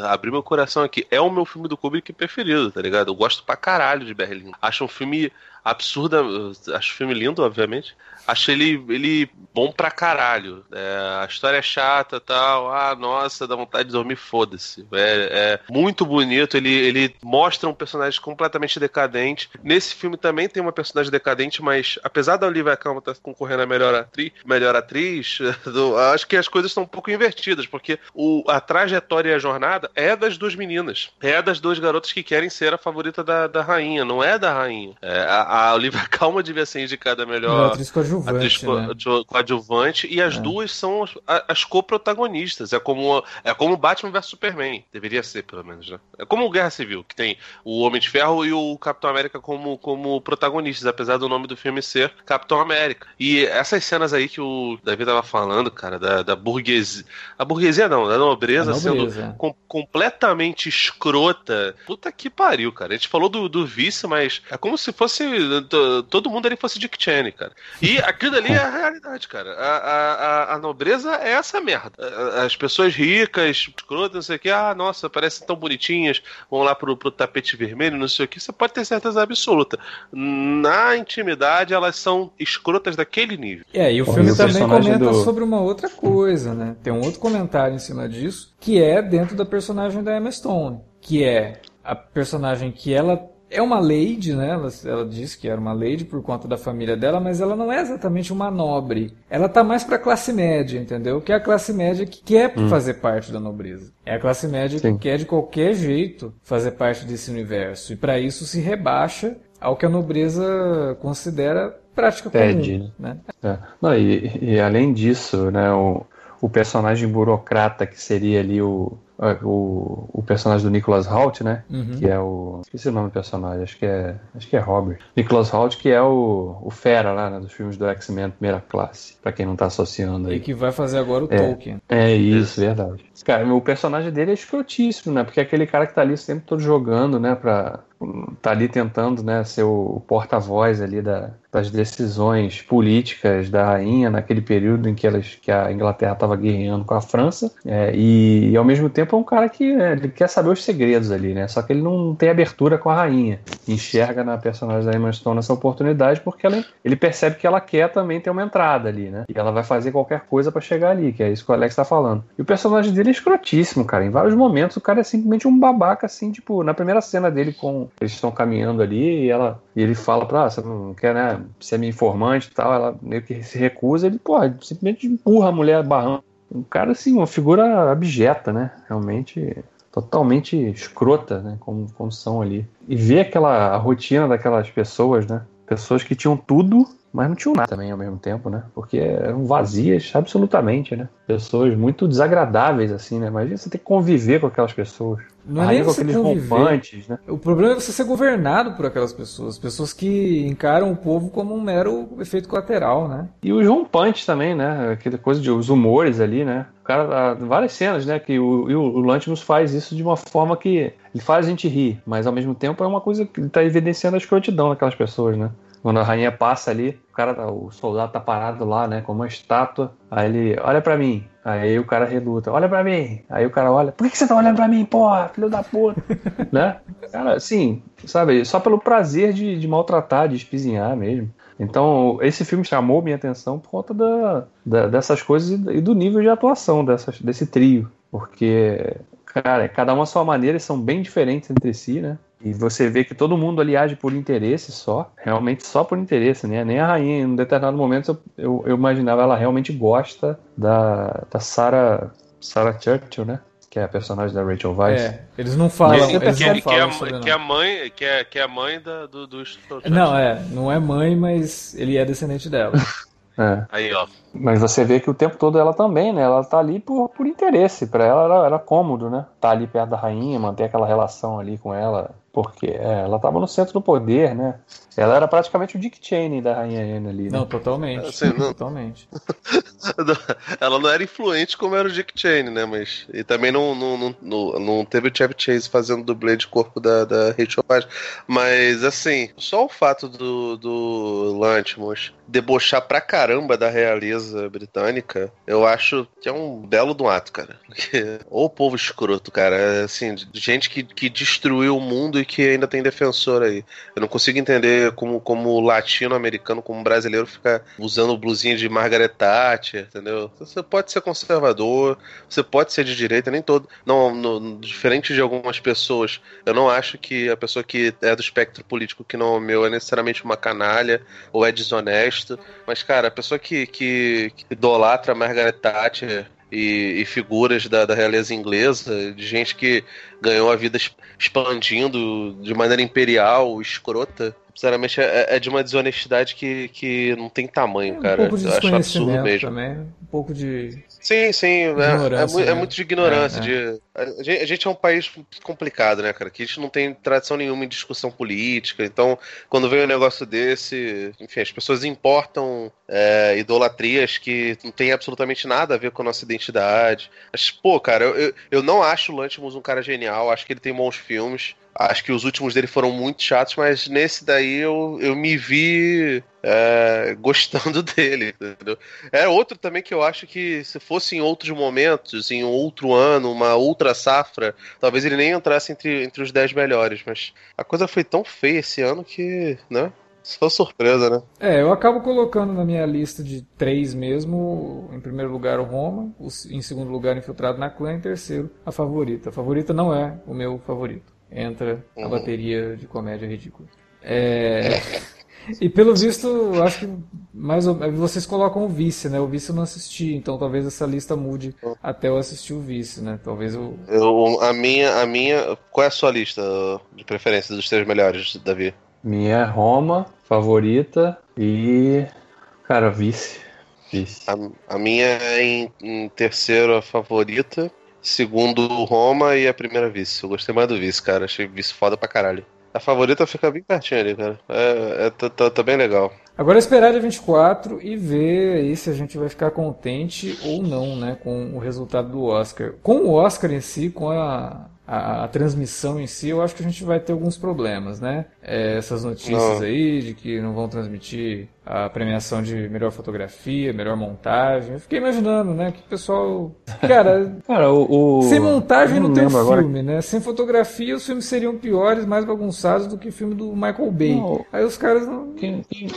abrir meu coração aqui. É o meu filme do Kubrick preferido, tá ligado? Eu gosto pra caralho de Berlim. Acho um filme absurda. Acho o filme lindo, obviamente acho ele, ele bom pra caralho. É, a história é chata tal. Ah, nossa, dá vontade de dormir, foda-se. É, é, muito bonito. Ele, ele mostra um personagem completamente decadente. Nesse filme também tem uma personagem decadente, mas apesar da Olivia Colman estar tá concorrendo a melhor atriz, melhor atriz [LAUGHS] do, acho que as coisas estão um pouco invertidas, porque o, a trajetória e a jornada é das duas meninas. É das duas garotas que querem ser a favorita da, da rainha, não é da rainha. É, a, a Olivia [LAUGHS] Colman devia ser indicada a melhor atriz atriz né? coadjuvante e as é. duas são as, as co-protagonistas. É como, é como Batman vs Superman. Deveria ser, pelo menos, né? É como o Guerra Civil, que tem o Homem de Ferro e o Capitão América como, como protagonistas, apesar do nome do filme ser Capitão América. E essas cenas aí que o Davi tava falando, cara, da, da burguesia. A burguesia não, da nobreza, nobreza. sendo com, completamente escrota. Puta que pariu, cara. A gente falou do, do vice, mas é como se fosse. Todo mundo ali fosse Dick Cheney, cara. E aquilo ali é a realidade, cara. A, a, a, nobreza é essa merda. As pessoas ricas, escrotas, não sei o que, ah, nossa, parecem tão bonitinhas, vão lá pro, pro tapete vermelho, não sei o que, você pode ter certeza absoluta. Na intimidade, elas são escrotas daquele nível. É, e o filme também comenta do... sobre uma outra coisa, né? Tem um outro comentário em cima disso, que é dentro da personagem da Emma Stone, que é a personagem que ela é uma lady, né? Ela, ela disse que era uma lady por conta da família dela, mas ela não é exatamente uma nobre. Ela tá mais pra classe média, entendeu? Que é a classe média que quer hum. fazer parte da nobreza. É a classe média Sim. que quer de qualquer jeito fazer parte desse universo. E para isso se rebaixa ao que a nobreza considera prática Pede, comum. Né? É. Não, e, e, além disso, né, o, o personagem burocrata que seria ali o é, o, o personagem do Nicholas Hoult, né? Uhum. Que é o. Esqueci o nome do personagem, acho que é. Acho que é Robert. Nicholas Hoult, que é o, o Fera lá, né? Dos filmes do X-Men primeira classe. Pra quem não tá associando aí. E que vai fazer agora o é, Tolkien. É isso, verdade. Cara, o personagem dele é escrotíssimo, né? Porque é aquele cara que tá ali sempre todo jogando, né? Pra, tá ali tentando né, ser o porta-voz ali da, das decisões políticas da rainha naquele período em que, elas, que a Inglaterra estava guerreando com a França é, e, e, ao mesmo tempo é um cara que né, ele quer saber os segredos ali, né? Só que ele não tem abertura com a rainha. Enxerga na personagem da Emma Stone essa oportunidade porque ela, ele percebe que ela quer também ter uma entrada ali, né? E ela vai fazer qualquer coisa para chegar ali, que é isso que o Alex está falando. E o personagem dele é escrotíssimo, cara. Em vários momentos o cara é simplesmente um babaca, assim, tipo, na primeira cena dele com eles estão caminhando ali e ela e ele fala pra ah, você não quer, né, ser minha informante e tal, ela meio que se recusa, ele, pô, simplesmente empurra a mulher barrando. Um cara assim, uma figura abjeta, né? Realmente totalmente escrota, né, como, como são ali. E ver aquela rotina daquelas pessoas, né? Pessoas que tinham tudo mas não tinham nada também ao mesmo tempo, né? Porque eram vazias absolutamente, né? Pessoas muito desagradáveis, assim, né? Imagina você ter que conviver com aquelas pessoas. Não é nem com aqueles rompantes, né? O problema é você ser governado por aquelas pessoas. Pessoas que encaram o povo como um mero efeito colateral, né? E os rompantes também, né? Aquela coisa de os humores ali, né? O cara, várias cenas, né? Que o, o, Lantimos faz isso de uma forma que ele faz a gente rir, mas ao mesmo tempo é uma coisa que ele tá evidenciando a escrotidão daquelas pessoas, né? Quando a rainha passa ali, o cara, o soldado tá parado lá, né, como uma estátua. Aí ele, olha para mim. Aí o cara reluta, olha para mim. Aí o cara olha, por que, que você tá olhando para mim, porra, filho da puta, [LAUGHS] né? Cara, assim, sabe, só pelo prazer de, de maltratar, de espizinhar mesmo. Então, esse filme chamou minha atenção por conta da, da, dessas coisas e do nível de atuação dessas, desse trio. Porque, cara, cada uma a sua maneira, são bem diferentes entre si, né? E você vê que todo mundo ali age por interesse só, realmente só por interesse, né? Nem a rainha, em um determinado momento, eu, eu, eu imaginava ela realmente gosta da, da Sarah, Sarah Churchill, né? Que é a personagem da Rachel Weisz. É, eles não falam, eles que, não que, é falam a, sobre que é a não. mãe, que é, que é a mãe da, do, do. Não, é, não é mãe, mas ele é descendente dela. [LAUGHS] É. Aí, ó. Mas você vê que o tempo todo ela também, né? Ela tá ali por, por interesse. Pra ela era, era cômodo, né? Tá ali perto da rainha, manter aquela relação ali com ela. Porque é, ela tava no centro do poder, né? Ela era praticamente o Dick Cheney da rainha Anne ali, né? Não, totalmente. Assim, não- Totalmente. [LAUGHS] Ela não era influente como era o Dick Cheney, né? Mas. E também não, não, não, não, teve o Chevy Chase fazendo dublê de corpo da, da Rachel. Mas, assim, só o fato do, do Lantimos debochar pra caramba da realeza britânica, eu acho que é um belo do ato, cara. Ou povo escroto, cara. É, Assim, gente que, que destruiu o mundo e que ainda tem defensor aí. Eu não consigo entender como, como latino-americano, como brasileiro, fica usando blusinha de Margaret Thatcher, entendeu? Você pode ser conservador, você pode ser de direita, nem todo. Não, no- diferente de algumas pessoas, eu não acho que a pessoa que é do espectro político que não é o meu é necessariamente uma canalha ou é desonesto. Mas, cara, a pessoa que, que, que idolatra Margaret Thatcher e, e figuras da, da realeza inglesa, de gente que ganhou a vida expandindo de maneira imperial, escrota. Sinceramente, é, é de uma desonestidade que, que não tem tamanho, um cara. pouco de Eu acho absurdo mesmo. também. Um pouco de. Sim, sim, é, é, Ignorância, é né? muito de ignorância. É, é. de- a, gente, a gente é um país complicado, né, cara? Que a gente não tem tradição nenhuma em discussão política. Então, quando vem um negócio desse, enfim, as pessoas importam é, idolatrias que não tem absolutamente nada a ver com a nossa identidade. Mas, pô, cara, eu, eu, eu não acho o Lantimos um cara genial. Acho que ele tem bons filmes. Acho que os últimos dele foram muito chatos, mas nesse daí eu, eu me vi é, [LAUGHS] gostando dele, entendeu? É outro também que eu acho que se fosse em outros momentos, em outro ano, uma outra safra, talvez ele nem entrasse entre, entre os 10 melhores, mas a coisa foi tão feia esse ano que, né? Só surpresa, né? É, eu acabo colocando na minha lista de três mesmo, em primeiro lugar o Roma, em segundo lugar Infiltrado na Clã, em terceiro a favorita. A favorita não é o meu favorito. Entra a Uhum. bateria de comédia ridícula. É... [LAUGHS] E pelo visto, acho que mais ou... vocês colocam o vice, né? O vice eu não assisti, então talvez essa lista mude até eu assistir o vice, né? Talvez eu. Eu, a minha, a minha. Qual é a sua lista de preferência dos três melhores, Davi? Minha é Roma, favorita e. Cara, vice. Vice. A, a minha é em, em terceiro a favorita, segundo Roma e a primeira vice. Eu gostei mais do vice, cara. Achei vice foda pra caralho. A favorita fica bem pertinho ali, cara. É, é, tá, tá- tá bem legal. Agora é esperar dia 24 e ver aí se a gente vai ficar contente ou não, né, com o resultado do Oscar. Com o Oscar em si, com a, a, a transmissão em si, eu acho que a gente vai ter alguns problemas, né? É, essas notícias Não. aí de que não vão transmitir a premiação de melhor fotografia, melhor montagem. Eu fiquei imaginando, né, que o pessoal... Cara, [LAUGHS] Cara, o. o- sem montagem eu não, tem filme, né? Sem fotografia os filmes seriam piores, mais bagunçados do que o filme do Michael Bay. Não. Aí os caras não... Quem, quem-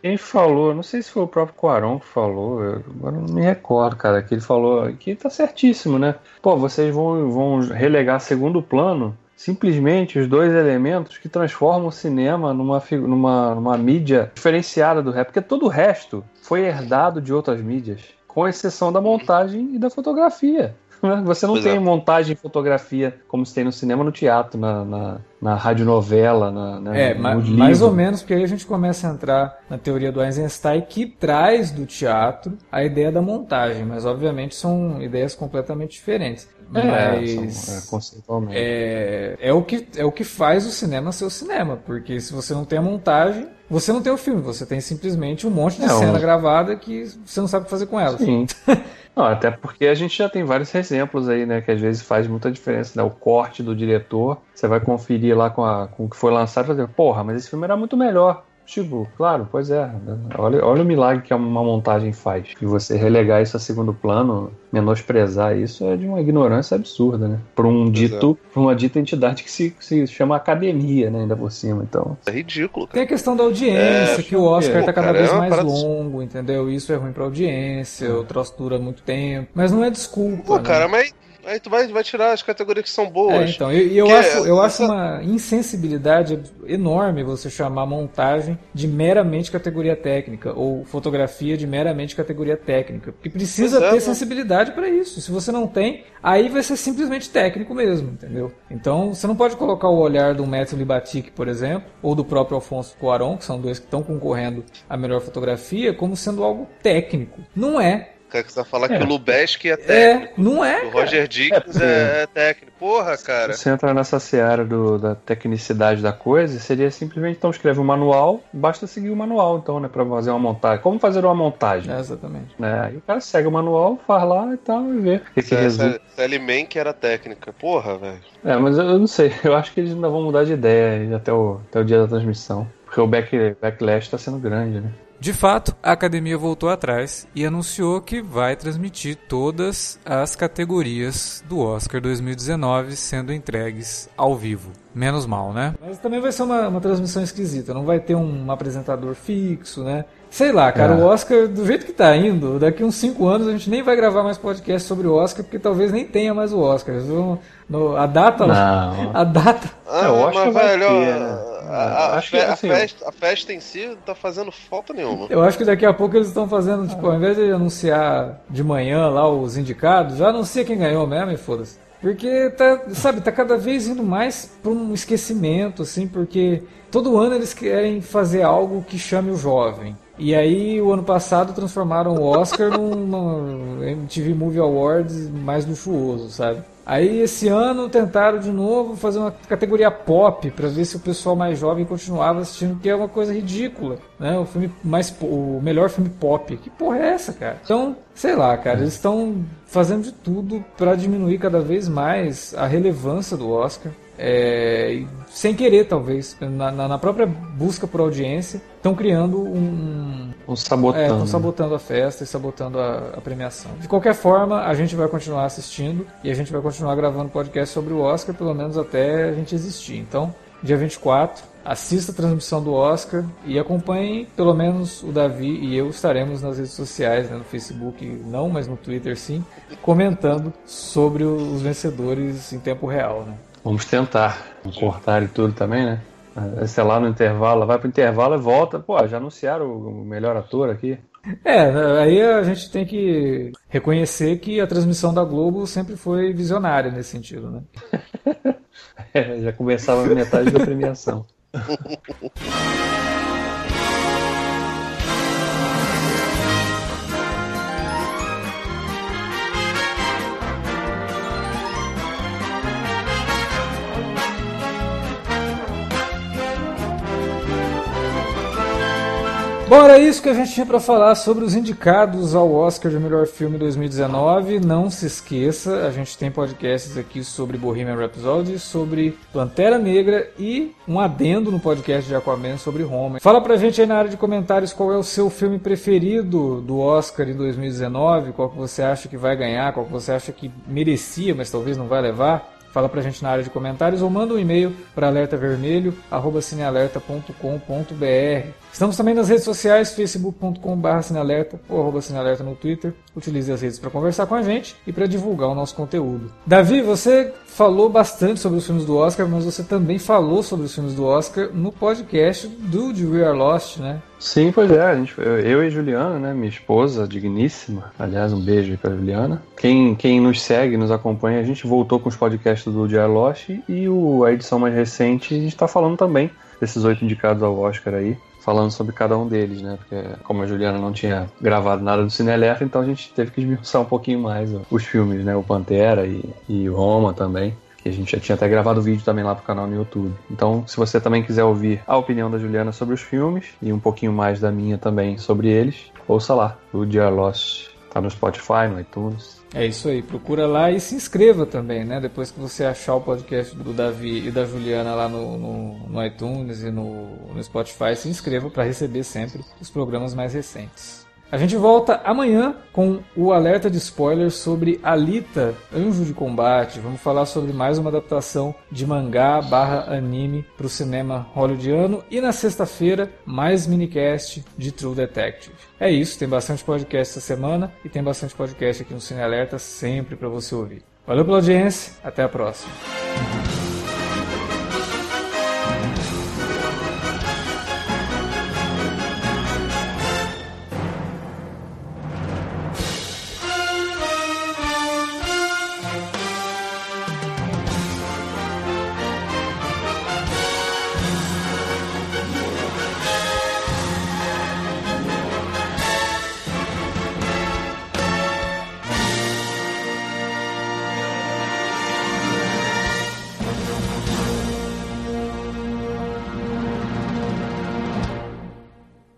quem falou, não sei se foi o próprio Quaron que falou, eu agora não me recordo, cara, que ele falou que tá certíssimo, né? Pô, vocês vão, vão relegar segundo plano simplesmente os dois elementos que transformam o cinema numa, numa, numa mídia diferenciada do rap, porque todo o resto foi herdado de outras mídias, com exceção da montagem e da fotografia. [LAUGHS] né? Você não Pois tem é. montagem e fotografia como se tem no cinema, no teatro, na, na, na radionovela, na, na, É, no ma- livro. mais ou menos, porque aí a gente começa a entrar na teoria do Eisenstein, que traz do teatro a ideia da montagem, mas obviamente são ideias completamente diferentes. É, mas é, é, é o que, é o que faz o cinema ser o cinema, porque se você não tem a montagem, você não tem o filme, você tem simplesmente um monte de É, cena um- gravada que você não sabe o que fazer com ela. Sim. [LAUGHS] Não, até porque a gente já tem vários exemplos aí, né? Que às vezes faz muita diferença, né? O corte do diretor, você vai conferir lá com, a- com o que foi lançado e fazer, porra, mas esse filme era muito melhor. Tipo, claro, pois é. Olha, olha o milagre que uma montagem faz. E você relegar isso a segundo plano, menosprezar isso, é de uma ignorância absurda, né? Por um dito, por uma dita entidade que se, se chama academia, né? Ainda por cima. Então, É ridículo, cara. Tem a questão da audiência, É, que o Oscar pô, tá cada cara, vez é uma mais parada- longo, entendeu? Isso é ruim pra audiência, o troço dura muito tempo. Mas não é desculpa. Pô, né? cara, mas, Aí tu vai, vai tirar as categorias que são boas. É, então, e eu, Que acho, eu essa- acho uma insensibilidade enorme você chamar montagem de meramente categoria técnica ou fotografia de meramente categoria técnica, porque precisa é, ter né? sensibilidade para isso. Se você não tem, aí vai ser simplesmente técnico mesmo, entendeu? Então, você não pode colocar o olhar do Matthew Libatic, por exemplo, ou do próprio Alfonso Cuarón, que são dois que estão concorrendo à melhor fotografia, como sendo algo técnico. Não é. Cara, que você vai falar É. que o Lubeski é técnico. É, não é. O cara. Roger Dickens é, é técnico. Porra, cara. Se entra nessa seara do- da tecnicidade da coisa, seria simplesmente então escreve um manual, basta seguir o manual então, né, para fazer uma montagem. Como fazer uma montagem? É, exatamente. Né? Aí o cara segue o manual, faz lá e tal e vê o que, que É, resulta. Sally Man que era técnica. Porra, velho. É, mas eu, eu não sei, [LAUGHS] eu acho que eles ainda vão mudar de ideia até o, até o dia da transmissão. Porque o back, backlash tá sendo grande, né? De fato, a academia voltou atrás e anunciou que vai transmitir todas as categorias do Oscar 2019 sendo entregues ao vivo. Menos mal, né? Mas também vai ser uma, uma transmissão esquisita, não vai ter um apresentador fixo, né? Sei lá, cara, É. o Oscar, do jeito que tá indo, daqui uns 5 anos a gente nem vai gravar mais podcast sobre o Oscar, porque talvez nem tenha mais o Oscar. Eles vão- no- a data. Não. A data. Ah, É, eu acho mas, vai velho, ter, a- né? A, a Acho que, fe- a assim, festa, a festa em si não tá fazendo falta nenhuma. Eu acho que daqui a pouco eles estão fazendo, tipo, ao invés de anunciar de manhã lá os indicados, já anuncia quem ganhou mesmo e foda-se. Porque tá, sabe, tá cada vez indo mais para um esquecimento, assim, porque todo ano eles querem fazer algo que chame o jovem. E aí, o ano passado, transformaram o Oscar num, num MTV Movie Awards mais luxuoso, sabe? Aí, esse ano, tentaram de novo fazer uma categoria pop para ver se o pessoal mais jovem continuava assistindo, que é uma coisa ridícula, né? O filme mais o melhor filme pop. Que porra é essa, cara? Então, sei lá, cara, eles estão fazendo de tudo para diminuir cada vez mais a relevância do Oscar. É, sem querer, talvez, na, na- própria busca por audiência, estão criando um, Um sabotando. é, estão sabotando a festa e sabotando a, a premiação. De qualquer forma, a gente vai continuar assistindo e a gente vai continuar gravando podcast sobre o Oscar, pelo menos até a gente existir. Então, dia 24, assista a transmissão do Oscar e acompanhe, pelo menos o Davi e eu estaremos nas redes sociais, né, no Facebook não, mas no Twitter sim, comentando sobre os vencedores em tempo real. Né? Vamos tentar. Vamos cortar e tudo também, né? Sei lá, no intervalo, vai pro intervalo e volta. Pô, já anunciaram o melhor ator aqui. É, aí a gente tem que reconhecer que a transmissão da Globo sempre foi visionária nesse sentido, né? [LAUGHS] É, já começava a metade da premiação. [LAUGHS] Bom, era isso que a gente tinha para falar sobre os indicados ao Oscar de melhor filme 2019. Não se esqueça, a gente tem podcasts aqui sobre Bohemian Rhapsody, sobre Pantera Negra e um adendo no podcast de Aquaman sobre Roma. Fala pra gente aí na área de comentários qual é o seu filme preferido do Oscar em 2019, qual que você acha que vai ganhar, qual que você acha que merecia, mas talvez não vai levar. Fala pra gente na área de comentários ou manda um e-mail para alertavermelho@cinealerta.com.br. Estamos também nas redes sociais, facebook.com.br cinealerta ou arroba cinealerta no Twitter. Utilize as redes para conversar com a gente e para divulgar o nosso conteúdo. Davi, você falou bastante sobre os filmes do Oscar, mas você também falou sobre os filmes do Oscar no podcast do The We Are Lost, né? Sim, pois é. gente- eu, eu e Juliana, né? Minha esposa, digníssima. Aliás, um beijo aí pra Juliana. Quem, quem nos segue, nos acompanha, a gente voltou com os podcasts do Diário Lost e o, a edição mais recente, a gente tá falando também desses oito indicados ao Oscar aí. Falando sobre cada um deles, né? Porque como a Juliana não tinha gravado nada do Cine então a gente teve que esmiuçar um pouquinho mais ó, os filmes, né? O Pantera e, e Roma também. Que a gente já tinha até gravado vídeo também lá pro canal no YouTube. Então, se você também quiser ouvir a opinião da Juliana sobre os filmes e um pouquinho mais da minha também sobre eles, ouça lá, o Dear Lost. Tá no Spotify, no iTunes. É isso aí, procura lá e se inscreva também, né? Depois que você achar o podcast do Davi e da Juliana lá no, no, no iTunes e no, no Spotify, se inscreva para receber sempre os programas mais recentes. A gente volta amanhã com o alerta de spoilers sobre Alita, Anjo de Combate. Vamos falar sobre mais uma adaptação de mangá barra anime para o cinema hollywoodiano. E na sexta-feira, mais minicast de True Detective. É isso, tem bastante podcast essa semana e tem bastante podcast aqui no Cine Alerta sempre para você ouvir. Valeu pela audiência, até a próxima.